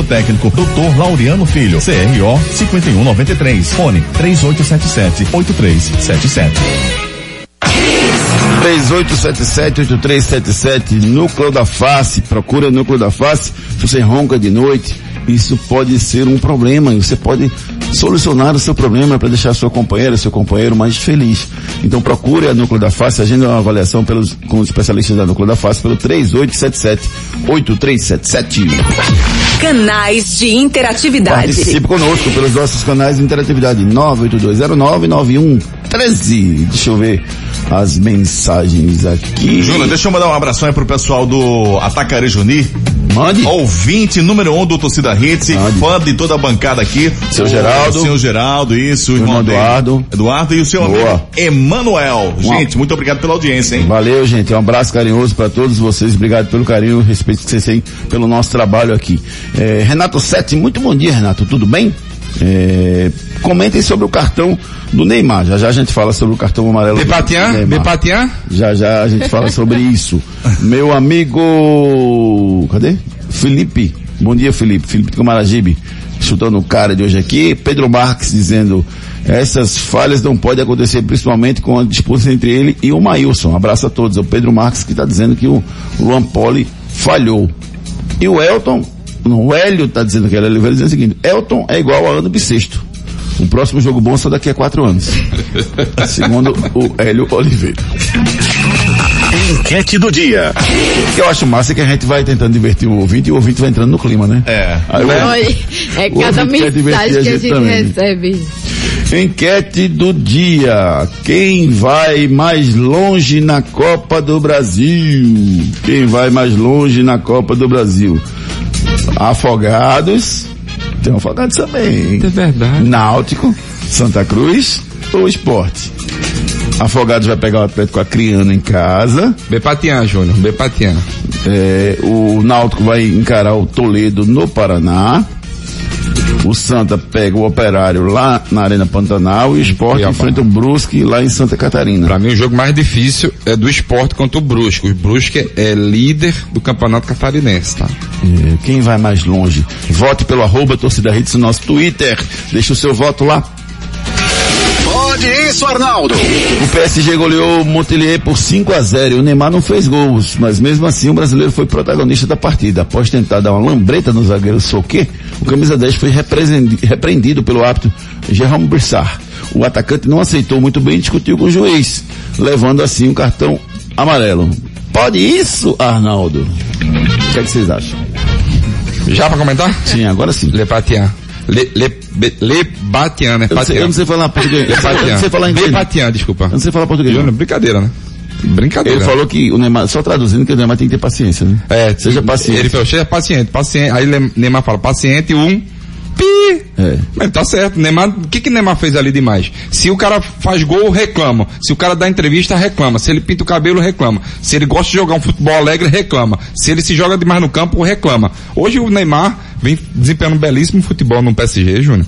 técnico, Dr. Laureano Filho, CRO 5193, fone 3877 8377. 3877-8377, Núcleo da Face, procura Núcleo da Face, se você ronca de noite, isso pode ser um problema e você pode solucionar o seu problema para deixar sua companheira, seu companheiro mais feliz. Então procure a Núcleo da Face, agenda uma avaliação pelos, com os especialistas da Núcleo da Face pelo 3877-8377. Canais de interatividade. Participe conosco pelos nossos canais de interatividade 982099113. Deixa eu ver as mensagens aqui. Júnior, deixa eu mandar um abração aí pro pessoal do Atacare Junir. Mande. Ouvinte número um do Torcida Hits, Mande. fã de toda a bancada aqui. Seu O Geraldo. Seu Geraldo, isso. O Irmão. Eduardo. Eduardo e o seu Boa. amigo Emanuel. Gente, muito obrigado pela audiência, hein? Valeu, gente. Um abraço carinhoso para todos vocês. Obrigado pelo carinho e respeito que vocês têm pelo nosso trabalho aqui. É, Renato Sete, muito bom dia, Renato. Tudo bem? É, comentem sobre o cartão do Neymar. Já já a gente fala sobre o cartão amarelo do Bepatian? Bepatian? Já já a gente fala sobre isso. Meu amigo, cadê? Felipe. Bom dia, Felipe. Felipe de Camaragibe. Chutando o cara de hoje aqui. Pedro Marques dizendo, essas falhas não podem acontecer, principalmente com a disputa entre ele e o Maílson. Abraço a todos. É o Pedro Marques que está dizendo que o Luan Poli falhou. E o Elton, o Hélio está dizendo que ele Oliveira dizendo o seguinte, Elton é igual a ano bissexto. O próximo jogo bom só daqui a quatro anos. Segundo o Hélio Oliveira. Enquete do dia. O que eu acho massa é que a gente vai tentando divertir o ouvinte e o ouvinte vai entrando no clima, né? É. Aí é cada mensagem a que a gente gente também. recebe. Enquete do dia. Quem vai mais longe na Copa do Brasil? Quem vai mais longe na Copa do Brasil? Afogados. Tem afogados também. É verdade. Náutico, Santa Cruz ou Esporte? Afogados vai pegar o Atlético Acreano em casa. Bepatian, Júnior. Bepatian. É, o Náutico vai encarar o Toledo no Paraná. O Santa pega o Operário lá na Arena Pantanal e o Esporte enfrenta o Brusque lá em Santa Catarina. Pra mim o jogo mais difícil é do esporte contra o Brusque. O Brusque é líder do campeonato catarinense, tá? É, quem vai mais longe? Vote pelo arroba torcida hits no nosso Twitter. Deixa o seu voto lá. Pode isso, Arnaldo. O PSG goleou o Montpellier por 5 a 0 e o Neymar não fez gols, mas mesmo assim o brasileiro foi protagonista da partida. Após tentar dar uma lambreta no zagueiro Soquet, o camisa 10 foi repreendi- repreendido pelo árbitro Jerome Brissard. O atacante não aceitou muito bem e discutiu com o juiz, levando assim um cartão amarelo. Pode isso, Arnaldo? O que, é que vocês acham? Já pra comentar? Sim, agora sim. Le. Le, le, be- le Batian, né? Eu não sei, eu não sei falar português. Le Eu Patian. não sei falar inglês. Le Patian, desculpa. Eu não sei falar português. Júnior, brincadeira, né? Brincadeira. Ele falou que o Neymar, só traduzindo que o Neymar tem que ter paciência, né? É, Seja paciente. Ele falou, seja paciente, paciente. Aí Le- Neymar fala, paciente, um, pi. É. Mas tá certo, Neymar, o que que Neymar fez ali demais? Se o cara faz gol, reclama. Se o cara dá entrevista, reclama. Se ele pinta o cabelo, reclama. Se ele gosta de jogar um futebol alegre, reclama. Se ele se joga demais no campo, reclama. Hoje o Neymar vem desempenhando um belíssimo futebol no PSG, Júnior.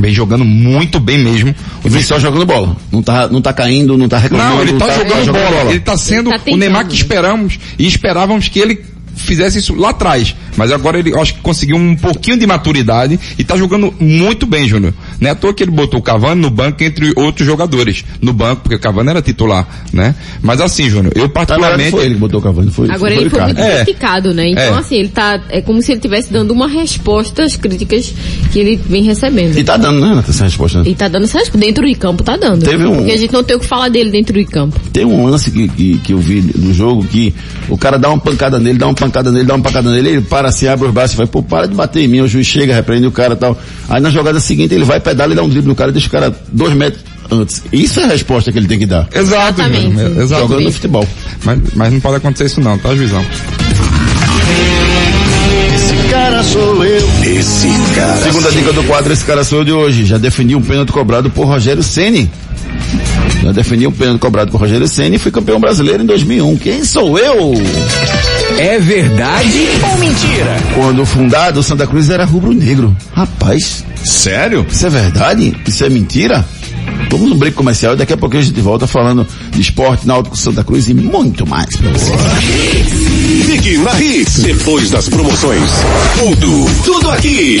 Vem jogando muito bem mesmo. E vem só jogando bola. Não tá, não tá caindo, não tá reclamando. Não, ele tá, jogando, bola. Ele tá sendo Ele tá o Neymar que esperamos e esperávamos que ele fizesse isso lá atrás. Mas agora ele acho que conseguiu um pouquinho de maturidade e tá jogando muito bem, Júnior. Não é à toa que ele botou o Cavani no banco entre outros jogadores. No banco, porque o Cavani era titular, né? Mas assim, Júnior, eu Tá, particularmente... foi ele que botou o Cavani, foi Agora foi ele foi muito É. criticado, né? Então, É. assim, ele tá. É como se ele estivesse dando uma resposta às críticas que ele vem recebendo. E tá dando, né, Renata, essa resposta? E tá dando essa resposta. Dentro de campo tá dando. Teve um- Porque a gente não tem o que falar dele dentro de campo. Tem um lance que, que, que eu vi no jogo que o cara dá uma pancada nele, dá uma pancada nele, dá uma pancada nele, ele para assim, abre os braços e vai, pô, para de bater em mim, o juiz chega, repreende o cara e tal. Aí na jogada seguinte ele vai, pedala e dá um drible no cara e deixa o cara dois metros antes. Isso é a resposta que ele tem que dar. Exato, Exatamente. Exato. Jogando no futebol. Mas, mas não pode acontecer isso não, tá, Juizão? Esse cara sou eu. esse cara. Segunda dica do quadro, esse cara sou eu de hoje. Já defendi um pênalti cobrado por Rogério Ceni. Já defendi um pênalti cobrado por Rogério Ceni e fui campeão brasileiro em 2001. Quem sou eu? É verdade ou mentira? Quando fundado, o Santa Cruz era rubro-negro. Rapaz, Sério? isso é verdade? Isso é mentira? Vamos no break comercial e daqui a pouco a gente volta falando de esporte, náutico, Santa Cruz e muito mais pra você. Fique na Hits. Depois das promoções. Tudo, tudo aqui.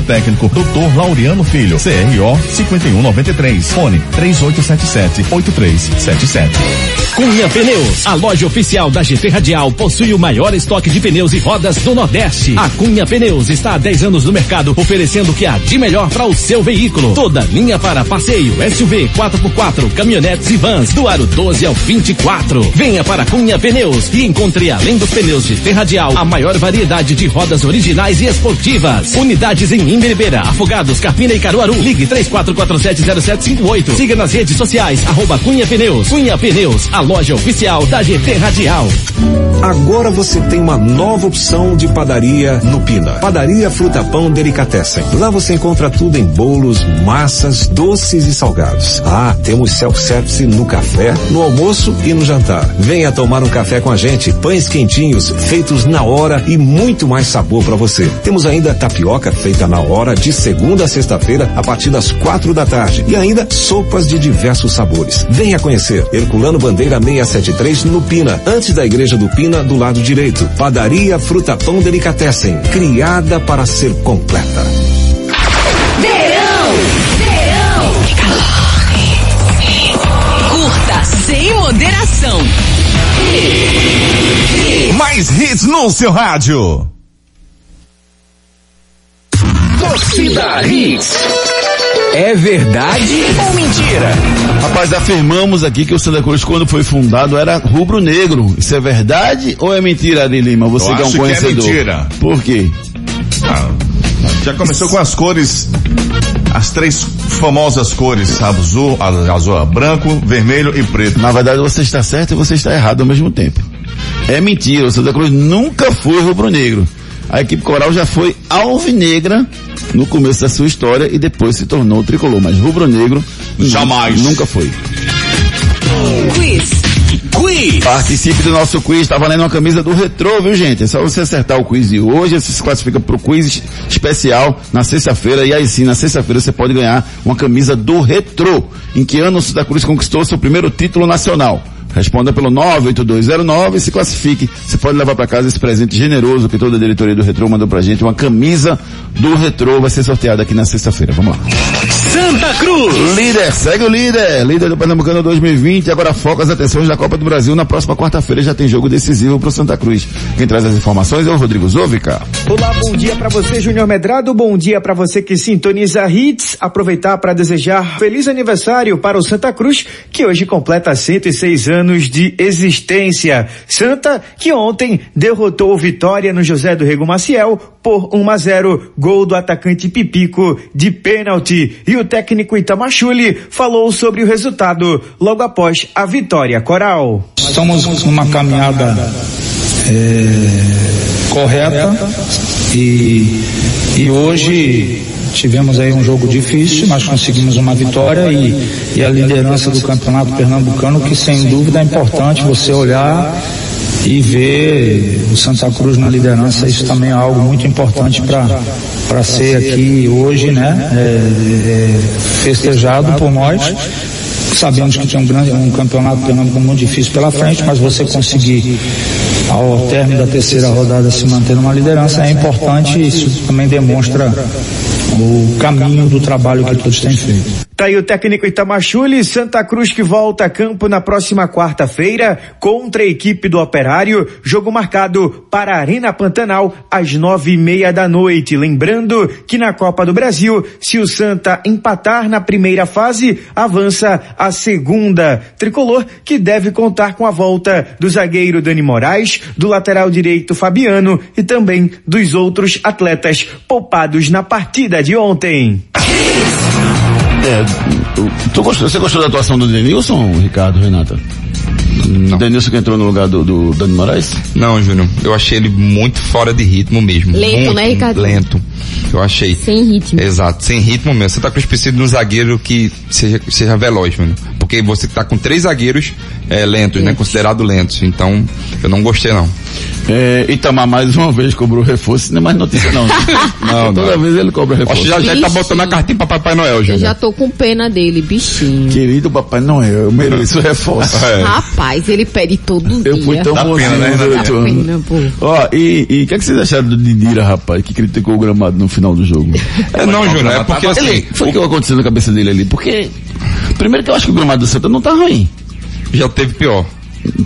técnico, Dr. Laureano Filho, CRO 5193, fone 3877-8377. Cunha Pneus, a loja oficial da GT Radial, possui o maior estoque de pneus e rodas do Nordeste. A Cunha Pneus está há 10 anos no mercado, oferecendo o que há de melhor para o seu veículo. Toda linha para passeio, SUV, 4x4, caminhonetes e vans, do aro 12 ao 24. Venha para Cunha Pneus e encontre, além dos pneus GT Radial, a maior variedade de rodas originais e esportivas. Unidades em Imberibeira, Afogados, Carpina e Caruaru. Ligue 34470758. Siga nas redes sociais, arroba Cunha Pneus. Cunha Pneus, a loja oficial da GT Radial. Agora você tem uma nova opção de padaria no Pina. Padaria Fruta Pão Delicatessen. Lá você encontra tudo em bolos, massas, doces e salgados. Ah, temos self-service no café, no almoço e no jantar. Venha tomar um café com a gente. Pães quentinhos, feitos na hora e muito mais sabor para você. Temos ainda tapioca feita na hora de segunda a sexta-feira a partir das quatro da tarde e ainda sopas de diversos sabores. Venha conhecer Herculano Bandeira 673 no Pina, antes da igreja do Pina, do lado direito. Padaria Fruta Pão Delicatessen, criada para ser completa. Verão! Verão! Curta sem moderação. Mais hits no seu rádio. Torcida Hits. É verdade ou mentira? Rapaz, afirmamos aqui que o Santa Cruz, quando foi fundado, era rubro-negro. Isso é verdade ou é mentira, Ari Lima? Você Eu que é um acho que é conhecedor. mentira. Por quê? Ah, já começou com as cores, as três famosas cores, azul, azul, branco, vermelho e preto. Na verdade, você está certo e você está errado ao mesmo tempo. É mentira, o Santa Cruz nunca foi rubro-negro. A equipe coral já foi alvinegra no começo da sua história e depois se tornou tricolor, mas rubro-negro Jamais. nunca foi. Quiz. Quiz. Participe do nosso quiz, tá valendo uma camisa do Retrô, viu gente? É só você acertar o quiz de hoje, você se classifica pro quiz especial na sexta-feira, e aí sim, na sexta-feira você pode ganhar uma camisa do Retrô. Em que ano o Santa Cruz conquistou seu primeiro título nacional? Responda pelo 98209 e se classifique. Você pode levar para casa esse presente generoso que toda a diretoria do Retrô mandou pra gente, uma camisa do Retrô, vai ser sorteada aqui na sexta-feira. Vamos lá. Santa Cruz. Líder, segue o líder. Líder do Pernambucano 2020. Agora foca as atenções da Copa do Brasil. Na próxima quarta-feira já tem jogo decisivo pro Santa Cruz. Quem traz as informações é o Rodrigo Zovica. Olá, bom dia para você, Júnior Medrado. Bom dia para você que sintoniza Hits. Aproveitar para desejar feliz aniversário para o Santa Cruz, que hoje completa 106 anos de existência. Santa, que ontem derrotou o Vitória no José do Rego Maciel por 1 a 0, gol do atacante Pipico de pênalti. E o técnico Itamachule falou sobre o resultado logo após a vitória coral. Estamos numa caminhada é, correta e, e hoje tivemos aí um jogo difícil, nós conseguimos uma vitória e, e a liderança do campeonato pernambucano que sem dúvida é importante você olhar e ver o Santa Cruz na liderança, isso também é algo muito importante para ser aqui hoje, né, é, é, festejado por nós. Sabemos que tem um grande um campeonato pernambucano muito difícil pela frente, mas você conseguir ao término da terceira rodada se manter numa liderança é importante e isso também demonstra o caminho do trabalho que todos têm feito. Tá aí o técnico Itamachule, Santa Cruz que volta a campo na próxima quarta-feira contra a equipe do Operário, jogo marcado para a Arena Pantanal às nove e meia da noite. Lembrando que na Copa do Brasil, se o Santa empatar na primeira fase, avança a segunda. Tricolor que deve contar com a volta do zagueiro Dani Moraes, do lateral direito Fabiano e também dos outros atletas poupados na partida de ontem. É, tu gostou, você gostou da atuação do Denilson, Ricardo, Renata? Não. Denilson que entrou no lugar do, do Dani Moraes? Não, Júnior. Eu achei ele muito fora de ritmo mesmo. Lento, muito né, Ricardo? Lento. Eu achei. Sem ritmo. Exato, sem ritmo mesmo. Você tá com precisa de um zagueiro que seja, seja veloz, Júnior. Porque você tá com três zagueiros é, lentos, né? Considerado lentos. Então, eu não gostei não. É, Itamar mais uma vez cobrou reforço, não é mais notícia não. Não, Toda não. vez ele cobra reforço. Acho que já, já tá botando a cartinha pra Papai Noel, Eu Júnior. já tô com pena dele, bichinho. Querido Papai Noel, eu mereço reforço. É. Rapaz, ele pede todo Eu dia. fui tão Dá bonzinho pena, né, Dá pena, pô. Ó, e e o que, é que vocês acharam do Didira, rapaz, que criticou o gramado no final do jogo? É, não, Júnior, é porque assim, Ele, foi o que aconteceu na cabeça dele ali? Porque, primeiro que eu acho que o gramado do Santa não tá ruim. já teve pior.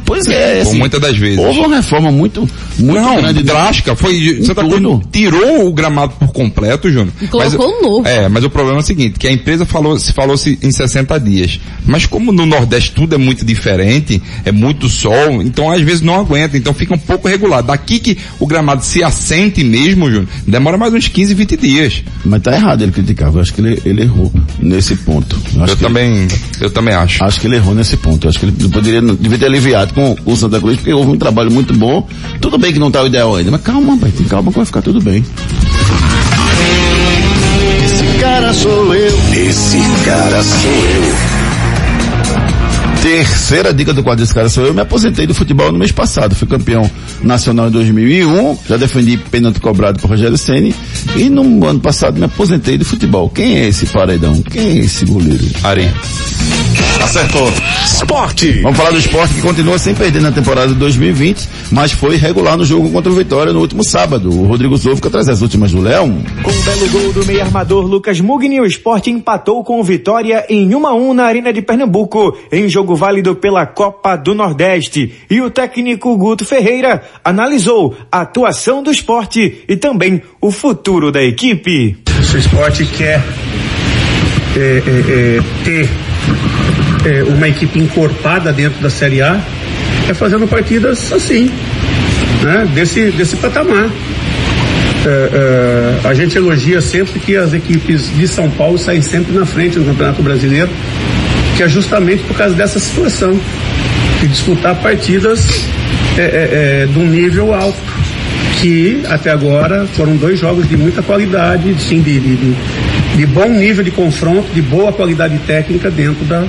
Pois é, Por assim, muitas das vezes. houve uma reforma muito, muito não, grande. drástica. Foi, Santa Cruz tirou o gramado por completo, Júnior. E colocou Mas- um novo. É, mas o problema é o seguinte, que a empresa falou, se falou-se em 60 dias. Mas como no Nordeste tudo é muito diferente, é muito sol, então às vezes não aguenta, então fica um pouco regular. Daqui que o gramado se assente mesmo, Júnior, demora mais uns 15, 20 dias. Mas tá errado ele criticar, eu acho que ele, ele errou nesse ponto. Eu, acho Eu que também, eu também acho. Acho que ele errou nesse ponto. Eu acho que ele poderia, devia ter aliviado com o Santa Cruz, porque houve um trabalho muito bom. Tudo bem que não tá o ideal ainda, mas calma, tem calma que vai ficar tudo bem. Esse cara sou eu. Esse cara sou eu. Terceira dica do quadro desse cara sou eu. Me aposentei do futebol no mês passado. Fui campeão nacional em 2001. Já defendi pênalti cobrado por Rogério Ceni E no ano passado me aposentei do futebol. Quem é esse paredão? Quem é esse goleiro? Ari. Acertou. Esporte. Vamos falar do esporte que continua sem perder na temporada de 2020, mas foi regular no jogo contra o Vitória no último sábado. O Rodrigo Souza fica atrás das últimas do Léo. Com o belo gol do meio armador Lucas Mugni, o esporte empatou com o Vitória em 1 a 1 na Arena de Pernambuco, em jogo válido pela Copa do Nordeste. E o técnico Guto Ferreira analisou a atuação do esporte e também o futuro da equipe. Se o esporte quer é, é, é, ter é, uma equipe encorpada dentro da Série A, é fazendo partidas assim, né? desse, desse patamar. É, é, a gente elogia sempre que as equipes de São Paulo saem sempre na frente no Campeonato Brasileiro, que é justamente por causa dessa situação, de disputar partidas é, é, de um nível alto que até agora foram dois jogos de muita qualidade, sim, de, de, de, bom nível de confronto, de boa qualidade técnica dentro da,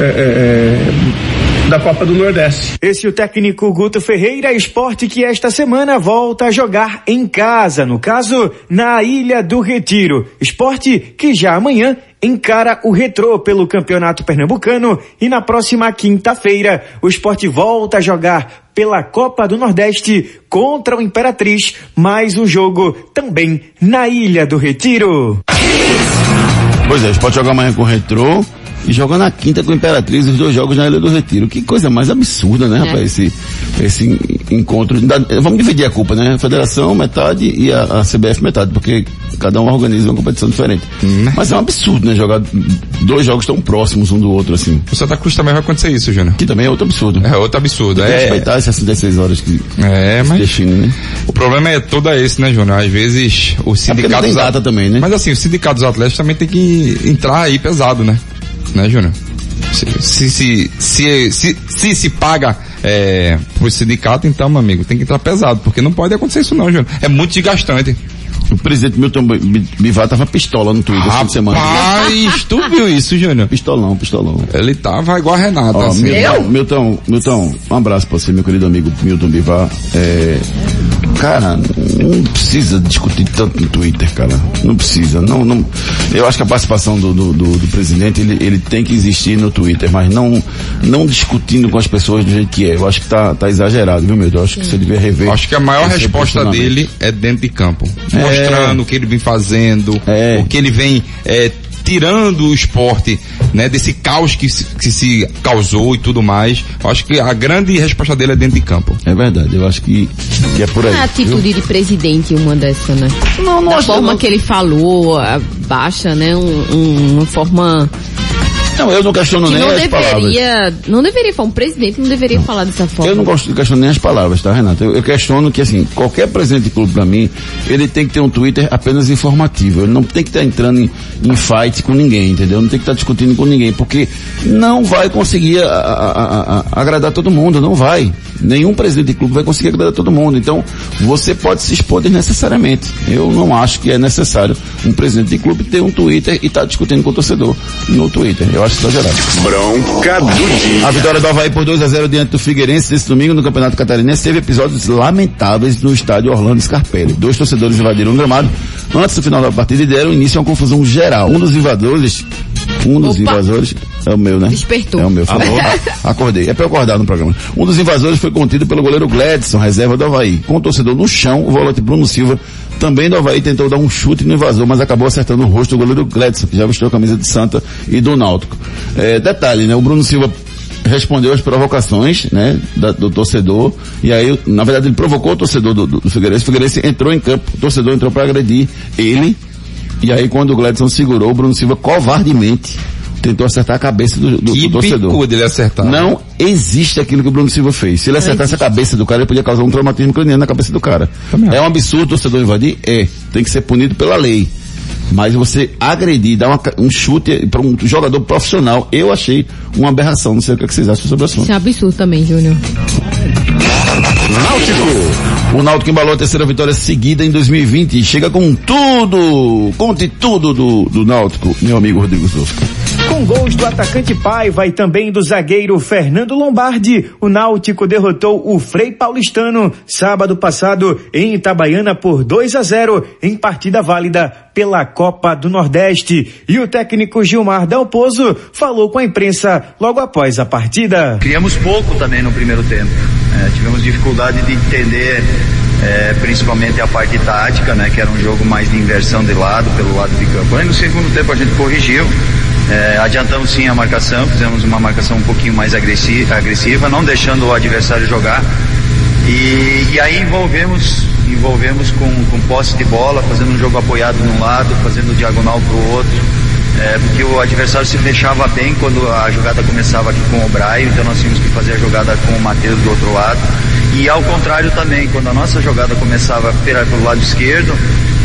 é, é, da Copa do Nordeste. Esse é o técnico Guto Ferreira, esporte que esta semana volta a jogar em casa, no caso, na Ilha do Retiro. Esporte que já amanhã encara o retrô pelo Campeonato Pernambucano e na próxima quinta-feira o esporte volta a jogar pela Copa do Nordeste contra o Imperatriz, mais um jogo também na Ilha do Retiro. Pois é, o Sport joga amanhã com o Retrô e joga na quinta com o Imperatriz, os dois jogos na Ilha do Retiro. Que coisa mais absurda, né, É. rapaz, esse, esse encontro. Vamos dividir a culpa, né? A federação metade e a, a CBF metade, porque cada um organiza uma competição diferente. Mas é um absurdo, né? Jogar dois jogos tão próximos um do outro, assim. O Santa Cruz também vai acontecer isso, Júnior. Que também é outro absurdo. É outro absurdo. É, respeitar as 66 horas que é mas define, né? o problema é todo esse, né, Júnior? Às vezes o É porque não sindicato tem data também, né? Mas assim, o sindicato dos atletas também tem que entrar aí pesado, né? Né, Júnior? Se se, se, se, se, se paga é, pro sindicato, então, meu amigo, tem que entrar pesado, porque não pode acontecer isso não, Júnior. É muito desgastante. O presidente Milton Bi- Bivar tava pistola no Twitter de semana. Rapaz, tu viu isso, Júnior? Pistolão, pistolão. Ele tava igual a Renata, Ó, assim. Milton, Milton, Milton, um abraço pra você, meu querido amigo Milton Bivar. É, cara, não precisa discutir tanto no Twitter, cara. Não precisa. Não, não, eu acho que a participação do, do, do, do presidente, ele, ele tem que existir no Twitter, mas não, não discutindo com as pessoas do jeito que é. Eu acho que tá, tá exagerado, viu, meu? Eu acho que você devia rever. Acho que a maior resposta dele é dentro de campo. É. Mostrando o que ele vem fazendo, É. o que ele vem é, tirando o esporte, né, desse caos que se, que se causou e tudo mais. Eu Acho que a grande resposta dele é dentro de campo. É verdade, eu acho que, que é por aí. A atitude de presidente uma dessa, né? Não, não da acho- forma não- que ele falou, a- baixa, né? Um, um- uma forma Não, eu não questiono que nem não as palavras. deveria, não deveria falar, um presidente não deveria falar dessa forma. Eu não questionar nem as palavras, tá, Renato? Eu, eu questiono que, assim, qualquer presidente de clube pra mim, ele tem que ter um Twitter apenas informativo. Ele não tem que estar entrando em, em fight com ninguém, entendeu? Não tem que estar discutindo com ninguém, porque não vai conseguir a- a- a- agradar todo mundo, não vai. Nenhum presidente de clube vai conseguir agradar todo mundo. Então, você pode se expor desnecessariamente. Eu não acho que é necessário um presidente de clube ter um Twitter e estar discutindo com o torcedor no Twitter. Eu acho exagerado. Bronca do dia. A vitória do Havaí por 2 a 0 diante do Figueirense esse domingo no Campeonato Catarinense teve episódios lamentáveis no estádio Orlando Scarpelli. Dois torcedores invadiram o gramado antes do final da partida e deram início a uma confusão geral. Um dos invasores, um dos Opa. invasores, é o meu, né? Despertou. É o meu, falou. Acordei. É pra eu acordar no programa. Um dos invasores foi contido pelo goleiro Gladson, reserva do Havaí. Com o torcedor no chão, o volante Bruno Silva, também do Havaí, tentou dar um chute no invasor, mas acabou acertando o rosto do goleiro Gladson, que já vestiu a camisa de Santa e do Náutico. É, detalhe, né? O Bruno Silva respondeu às provocações, né, da- do torcedor, e aí, na verdade, ele provocou o torcedor do, do, do Figueirense, o Figueirense entrou em campo, o torcedor entrou para agredir ele, e aí quando o Gladson segurou, o Bruno Silva covardemente tentou acertar a cabeça do, do, Que do torcedor. bicuda ele acertar. Não existe aquilo que o Bruno Silva fez. Se ele acertasse a cabeça do cara, ele podia causar um traumatismo craniano na cabeça do cara. É um absurdo o torcedor invadir? É. Tem que ser punido pela lei. Mas você agredir, dar uma um chute para um jogador profissional, eu achei uma aberração. Não sei o que é que vocês acham sobre o assunto. Isso é absurdo também, Júnior. Náutico. O Náutico embalou a terceira vitória seguida em 2020 e chega com tudo. Conte tudo do, do Náutico, meu amigo Rodrigo Zofka. Com gols do atacante Paiva e também do zagueiro Fernando Lombardi, o Náutico derrotou o Frei Paulistano sábado passado em Itabaiana por 2 a 0 em partida válida pela Copa do Nordeste. E o técnico Gilmar Dalpozo falou com a imprensa logo após a partida. Criamos pouco também no primeiro tempo. É, tivemos dificuldade de entender é, principalmente a parte tática, né, que era um jogo mais de inversão de lado, pelo lado de campo. Aí no segundo tempo a gente corrigiu, é, adiantamos sim a marcação, fizemos uma marcação um pouquinho mais agressi- agressiva, não deixando o adversário jogar. E, e aí envolvemos, envolvemos com, com posse de bola, fazendo um jogo apoiado num lado, fazendo diagonal para o outro. É, porque o adversário se fechava bem quando a jogada começava aqui com o Braio, então nós tínhamos que fazer a jogada com o Matheus do outro lado. E ao contrário também, quando a nossa jogada começava pela- pelo lado esquerdo,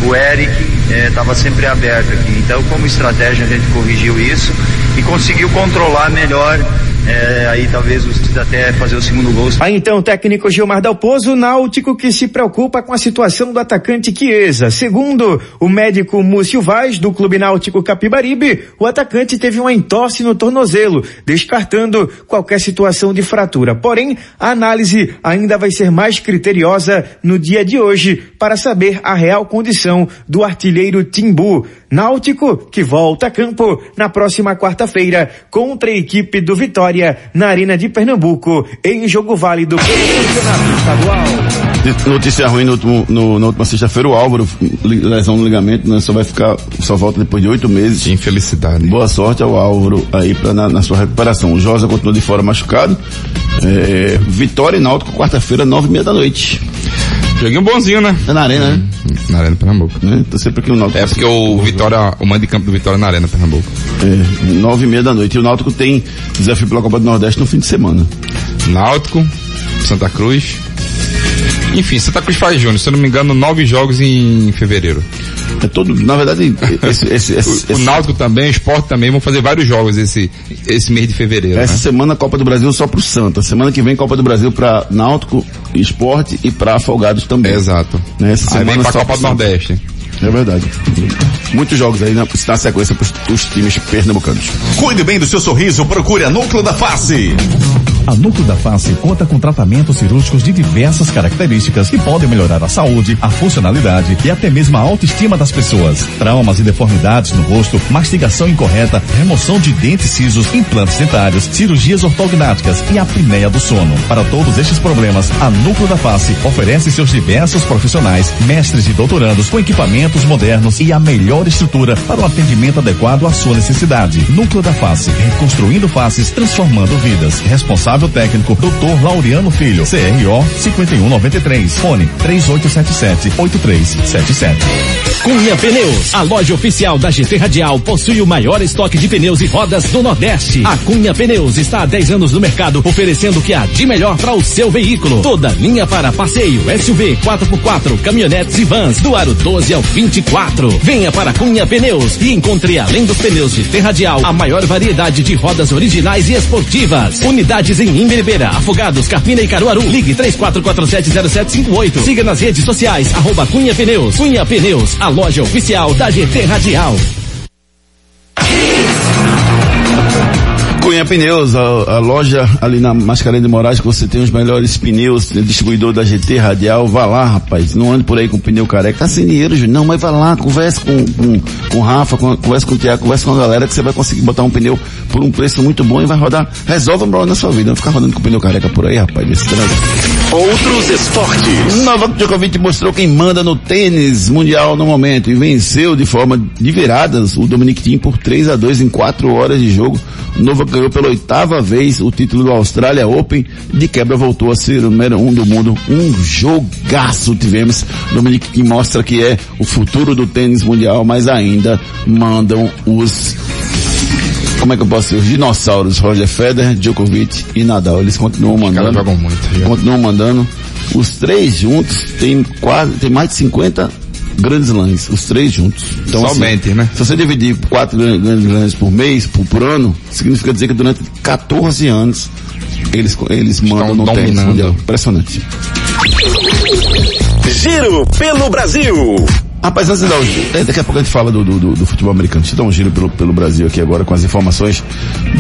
o Eric estava sempre aberto aqui. Então, como estratégia, a gente corrigiu isso e conseguiu controlar melhor. é, aí talvez até fazer o segundo gol. Aí então o técnico Gilmar Dalpozo, Náutico que se preocupa com a situação do atacante Chiesa. Segundo o médico Múcio Vaz, do Clube Náutico Capibaribe, o atacante teve uma entorse no tornozelo, descartando qualquer situação de fratura. Porém, a análise ainda vai ser mais criteriosa no dia de hoje para saber a real condição do artilheiro Timbu. Náutico que volta a campo na próxima quarta-feira contra a equipe do Vitória na Arena de Pernambuco em jogo válido pelo Campeonato Estadual. Notícia ruim no último- no- na última sexta-feira, o Álvaro, lesão no ligamento, né? Só vai ficar, só volta depois de oito meses. Que infelicidade. Boa sorte ao Álvaro aí pra, na, na sua recuperação. O Josa continua de fora machucado. É, Vitória e Náutico, quarta-feira, nove e meia da noite. Joguinho bonzinho, né? É na Arena, né? Na Arena Pernambuco. né? Tô sempre aqui o Náutico. É porque o Vitória, o mando de campo do Vitória é na Arena Pernambuco. É, nove e meia da noite. E o Náutico tem desafio pela Copa do Nordeste no fim de semana. Náutico, Santa Cruz. Enfim, Santa Cruz faz Júnior, se eu não me engano, nove jogos em fevereiro. É todo, na verdade, esse, esse, esse, O, o Náutico também, o Sport também vão fazer vários jogos esse, esse mês de fevereiro. essa né? semana Copa do Brasil só pro Santa. Semana que vem Copa do Brasil pra Náutico, Esporte e pra Afogados também. Exato. Né? Essa Aí vem semana pra só Copa do. Nordeste. É verdade. Muitos jogos aí na, na sequência para os times pernambucanos. Cuide bem do seu sorriso, procure a Núcleo da Face. A Núcleo da Face conta com tratamentos cirúrgicos de diversas características que podem melhorar a saúde, a funcionalidade e até mesmo a autoestima das pessoas. Traumas e deformidades no rosto, mastigação incorreta, remoção de dentes cisos, implantes dentários, cirurgias ortognáticas e apneia do sono. Para todos estes problemas, a Núcleo da Face oferece seus diversos profissionais, mestres e doutorandos com equipamentos modernos e a melhor estrutura para o atendimento adequado à sua necessidade. Núcleo da Face, reconstruindo faces, transformando vidas. Responsável técnico, Dr. Laureano Filho, CRO 5193, fone 3877-8377. Cunha Pneus, a loja oficial da GT Radial, possui o maior estoque de pneus e rodas do Nordeste. A Cunha Pneus está há 10 anos no mercado, oferecendo o que há de melhor para o seu veículo. Toda linha para passeio, SUV, 4x4, caminhonetes e vans, do aro 12 ao 24. Venha para Cunha Pneus e encontre, além dos pneus de T Radial, a maior variedade de rodas originais e esportivas. Unidades em Imberibeira, Afogados, Carpina e Caruaru. Ligue 34470758. Siga nas redes sociais, arroba Cunha Pneus. Cunha Pneus, a loja oficial da GT Radial. Cunha Pneus, a, a, loja ali na Mascarenhas de Moraes, que você tem os melhores pneus, né, distribuidor da GT Radial, vá lá, rapaz. Não ande por aí com pneu careca. Tá sem dinheiro, Júnior. Não, mas vá lá, converse com, com, com o Rafa, converse com o Tiago, converse com a galera que você vai conseguir botar um pneu por um preço muito bom e vai rodar. Resolve um problema na sua vida. Não ficar rodando com pneu careca por aí, rapaz. Desse Outros esportes. Novak Djokovic mostrou quem manda no tênis mundial no momento e venceu de forma de viradas o Dominic Thiem por 3 a 2 em 4 horas de jogo. O Novak ganhou pela oitava vez o título do Australia Open. De quebra voltou a ser o número um do mundo. Um jogaço tivemos. Dominic Thiem mostra que é o futuro do tênis mundial, mas ainda mandam os como é que eu posso dizer? Os dinossauros, Roger Federer, Djokovic e Nadal. Eles continuam mandando. jogam muito. Continuam mandando. Os três juntos tem quase, tem mais de 50 grandes lãs, os três juntos. Então, Somente, assim, né? Se você dividir quatro grandes lãs por mês, por, por, ano, significa dizer que durante 14 anos eles, eles mandam no dominando. tênis mundial. Impressionante. Giro pelo Brasil. Rapaz, antes de dar um, daqui a pouco a gente fala do, do, do, do futebol americano. Deixa eu dar um giro pelo, pelo Brasil aqui agora com as informações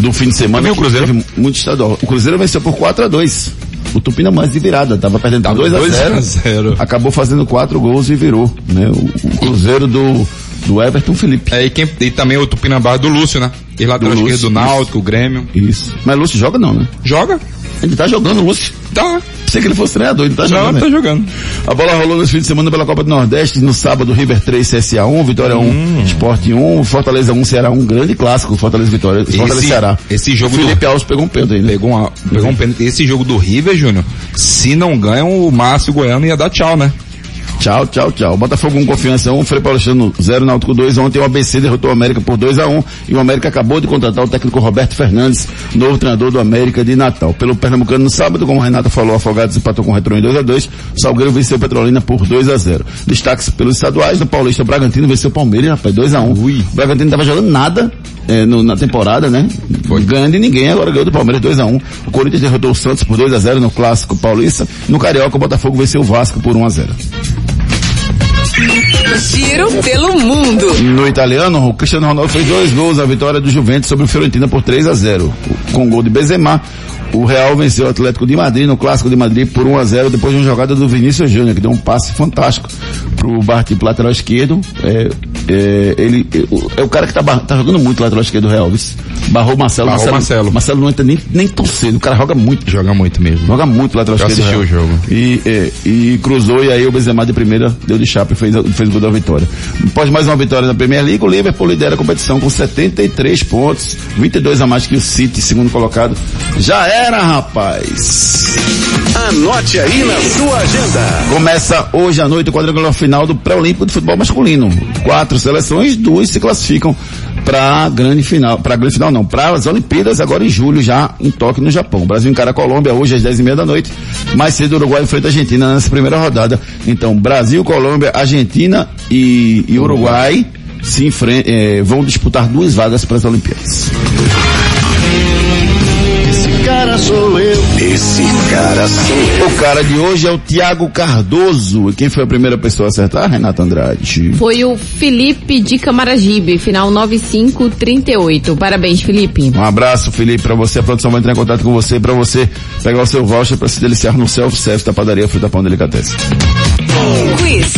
do fim de semana. o Cruzeiro? Muito estadual. O Cruzeiro venceu por 4 a 2 o Tupinambás de virada, tava perdendo por 2 a 0, 0. acabou fazendo quatro gols e virou, né? O, o Cruzeiro do, do Everton Felipe. É, e, quem, e também o Tupinambás do Lúcio, né? E lateral Do esquerdo Lúcio, do Náutico, o Grêmio. Isso. Mas Lúcio joga não, né? Joga? Ele tá jogando, Lúcio. Tá. Pensei que ele fosse treinador, ele tá jogando. Não, tá né? jogando. A bola rolou nesse fim de semana pela Copa do Nordeste, no sábado River 3, CSA 1, Vitória 1, Hum. Sport 1, Fortaleza 1, Ceará 1, grande clássico, Fortaleza Vitória, Fortaleza Esse- Ceará. esse jogo o do- Felipe Alves pegou um pênalti aí, né? Pegou, uma, pegou um pênalti. Esse jogo do River, Júnior, se não ganha, o Márcio Goiano ia dar tchau, né? Tchau, tchau, tchau. Botafogo 1, Confiança 1, Frei Paulistano 0, Náutico 2. Ontem o ABC derrotou o América por 2 a 1 e o América acabou de contratar o técnico Roberto Fernandes, novo treinador do América de Natal. Pelo Pernambucano no sábado, como o Renato falou, Afogados empatou com o Retro em 2 a 2 o Salgueiro venceu Petrolina por 2 a 0 Destaques pelos estaduais, do Paulista o Bragantino venceu o Palmeiras, rapaz, 2 a 1 O Bragantino não tava jogando nada eh, no- na temporada, né? Foi. Ganhando de ninguém, agora ganhou do Palmeiras 2 a 1 O Corinthians derrotou o Santos por 2 a 0 no Clássico Paulista. No Carioca, o Botafogo venceu o Vasco por 1 a 0 Giro pelo mundo. No italiano, o Cristiano Ronaldo fez dois gols na vitória do Juventus sobre o Fiorentina por 3 a 0. Com gol de Benzema, o Real venceu o Atlético de Madrid no Clássico de Madrid por 1 a 0 depois de uma jogada do Vinícius Júnior, que deu um passe fantástico pro pro lateral esquerdo. É, é, ele é, o- é o cara que tá, tá jogando muito lateral esquerdo do Real. Barrou o Marcelo. Barrou o Marcelo. Marcelo não entra nem, nem tão cedo. O cara joga muito. Joga muito mesmo. Joga muito lateral Eu esquerdo. assisti do o jogo. E, é, e cruzou e aí o Benzema de primeira deu de chapa e fez, fez o gol da vitória. Após mais uma vitória na Premier League, o Liverpool lidera a competição com 73 pontos, 22 a mais que o City, segundo colocado. Já era, rapaz! Anote aí na sua agenda. Começa hoje à noite o quadrangular final do pré-olímpico de futebol masculino. Quatro seleções, duas se classificam para a grande final, para a grande final não, para as Olimpíadas agora em julho já em Tóquio no Japão. O Brasil encara a Colômbia hoje às dez e meia da noite. Mais cedo o Uruguai enfrenta a Argentina nessa primeira rodada. Então Brasil, Colômbia, Argentina e, e Uruguai se enfren- eh, vão disputar duas vagas para as Olimpíadas. Cara sou eu. Esse cara sou eu. O cara de hoje é o Tiago Cardoso. E quem foi a primeira pessoa a acertar? Renato Andrade. Foi o Felipe de Camaragibe, final 9538. Parabéns, Felipe. Um abraço, Felipe, pra você. A produção vai entrar em contato com você pra você pegar o seu voucher pra se deliciar no self-service da padaria Fruta Pão Delicatessen. Quiz.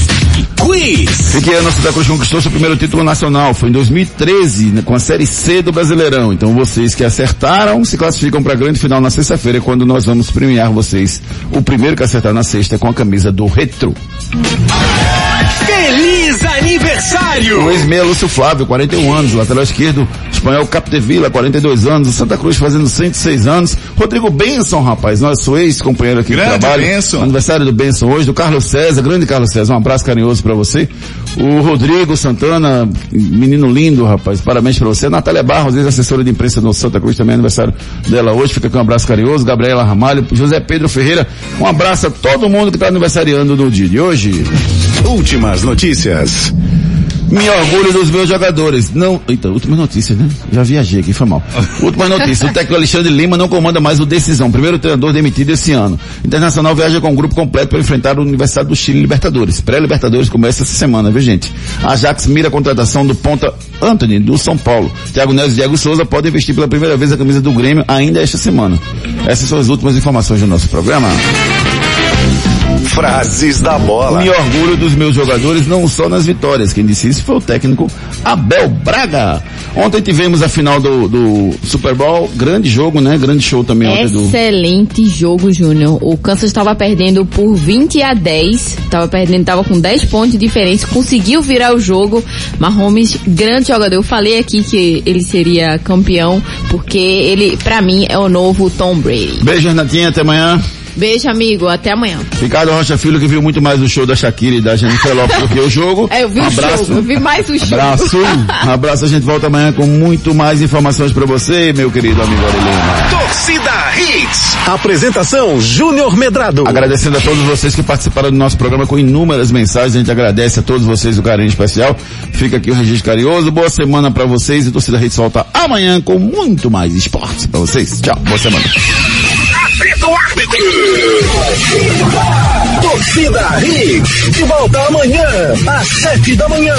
Quiz. E que ano Santa Cruz conquistou seu primeiro título nacional? Foi em 2013, né, com a Série C do Brasileirão. Então vocês que acertaram se classificam para a grande final na sexta-feira, quando nós vamos premiar vocês. O primeiro que acertar na sexta é com a camisa do Retro. Feliz aniversário! O ex-meia Lúcio Flávio, 41 anos. Lateral esquerdo, espanhol Capdevila, 42 anos. Santa Cruz fazendo 106 anos. Rodrigo Benson, rapaz, nosso ex-companheiro aqui Grande de trabalho. Benson. Aniversário do Benson hoje, do Carlos César, grande Carlos César. Um abraço carinhoso para você. O Rodrigo Santana, menino lindo, rapaz. Parabéns para você. Natália Barros, ex-assessora de imprensa do Santa Cruz, também é aniversário dela hoje. Fica aqui um abraço carinhoso. Gabriela Ramalho, José Pedro Ferreira. Um abraço a todo mundo que está aniversariando no dia de hoje. Últimas notícias. Me orgulho dos meus jogadores. Não, eita, última notícia, né? Já viajei aqui, foi mal. Última notícia, o técnico Alexandre Lima não comanda mais o Decisão, primeiro treinador demitido esse ano. Internacional viaja com um grupo completo para enfrentar o Universidade do Chile Libertadores. Pré-Libertadores começa essa semana, viu gente? Ajax mira a contratação do ponta Anthony, do São Paulo. Thiago Neves e Diego Souza podem vestir pela primeira vez a camisa do Grêmio ainda esta semana. Essas são as últimas informações do nosso programa. Frases da bola. Me orgulho dos meus jogadores não só nas vitórias. Quem disse isso foi o técnico Abel Braga. Ontem tivemos a final do, do Super Bowl. Grande jogo, né? Grande show também ontem do. Excelente jogo, Júnior. O Kansas estava perdendo por 20 a 10. Estava perdendo, estava com 10 pontos de diferença. Conseguiu virar o jogo. Mahomes, grande jogador. Eu falei aqui que ele seria campeão, porque ele, pra mim, é o novo Tom Brady. Beijo, Renatinha. Até amanhã. Beijo, amigo. Até amanhã. Ricardo Rocha Filho, que viu muito mais o show da Shakira e da Jennifer Lopez do que o jogo. É, eu vi um o abraço. jogo. Eu vi mais o jogo. Abraço. Um abraço. A gente volta amanhã com muito mais informações para você, meu querido amigo Aurelino. Torcida Hits. Apresentação Júnior Medrado. Agradecendo a todos vocês que participaram do nosso programa com inúmeras mensagens. A gente agradece a todos vocês o carinho especial. Fica aqui o registro carinhoso. Boa semana para vocês e Torcida Hits volta amanhã com muito mais esportes para vocês. Tchau. Boa semana. Torcida Hits. De volta amanhã, às sete da manhã.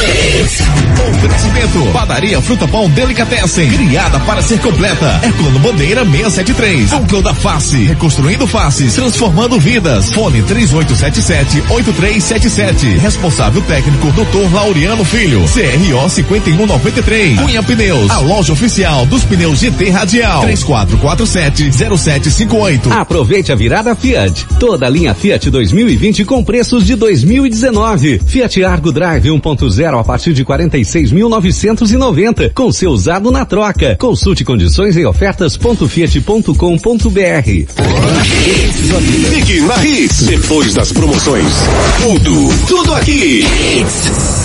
Oferecimento. Padaria Fruta Pão Delicatessen. Criada para ser completa. Herculano Bandeira 673. Núcleo da Face. Reconstruindo faces. Transformando vidas. Fone 3877-8377. Responsável técnico Dr. Laureano Filho. CRO 5193. Cunha Pneus. A loja oficial dos pneus GT Radial. 3447-0758. Aproveite a virada Fiat. Toda a linha Fiat 2020 com preços de 2019. Fiat Argo Drive 1.0 a partir de 46.990 com seu usado na troca. Consulte condições em ofertas.fiat.com.br. Fique na Hits. Depois das promoções. Tudo, tudo aqui. Hits.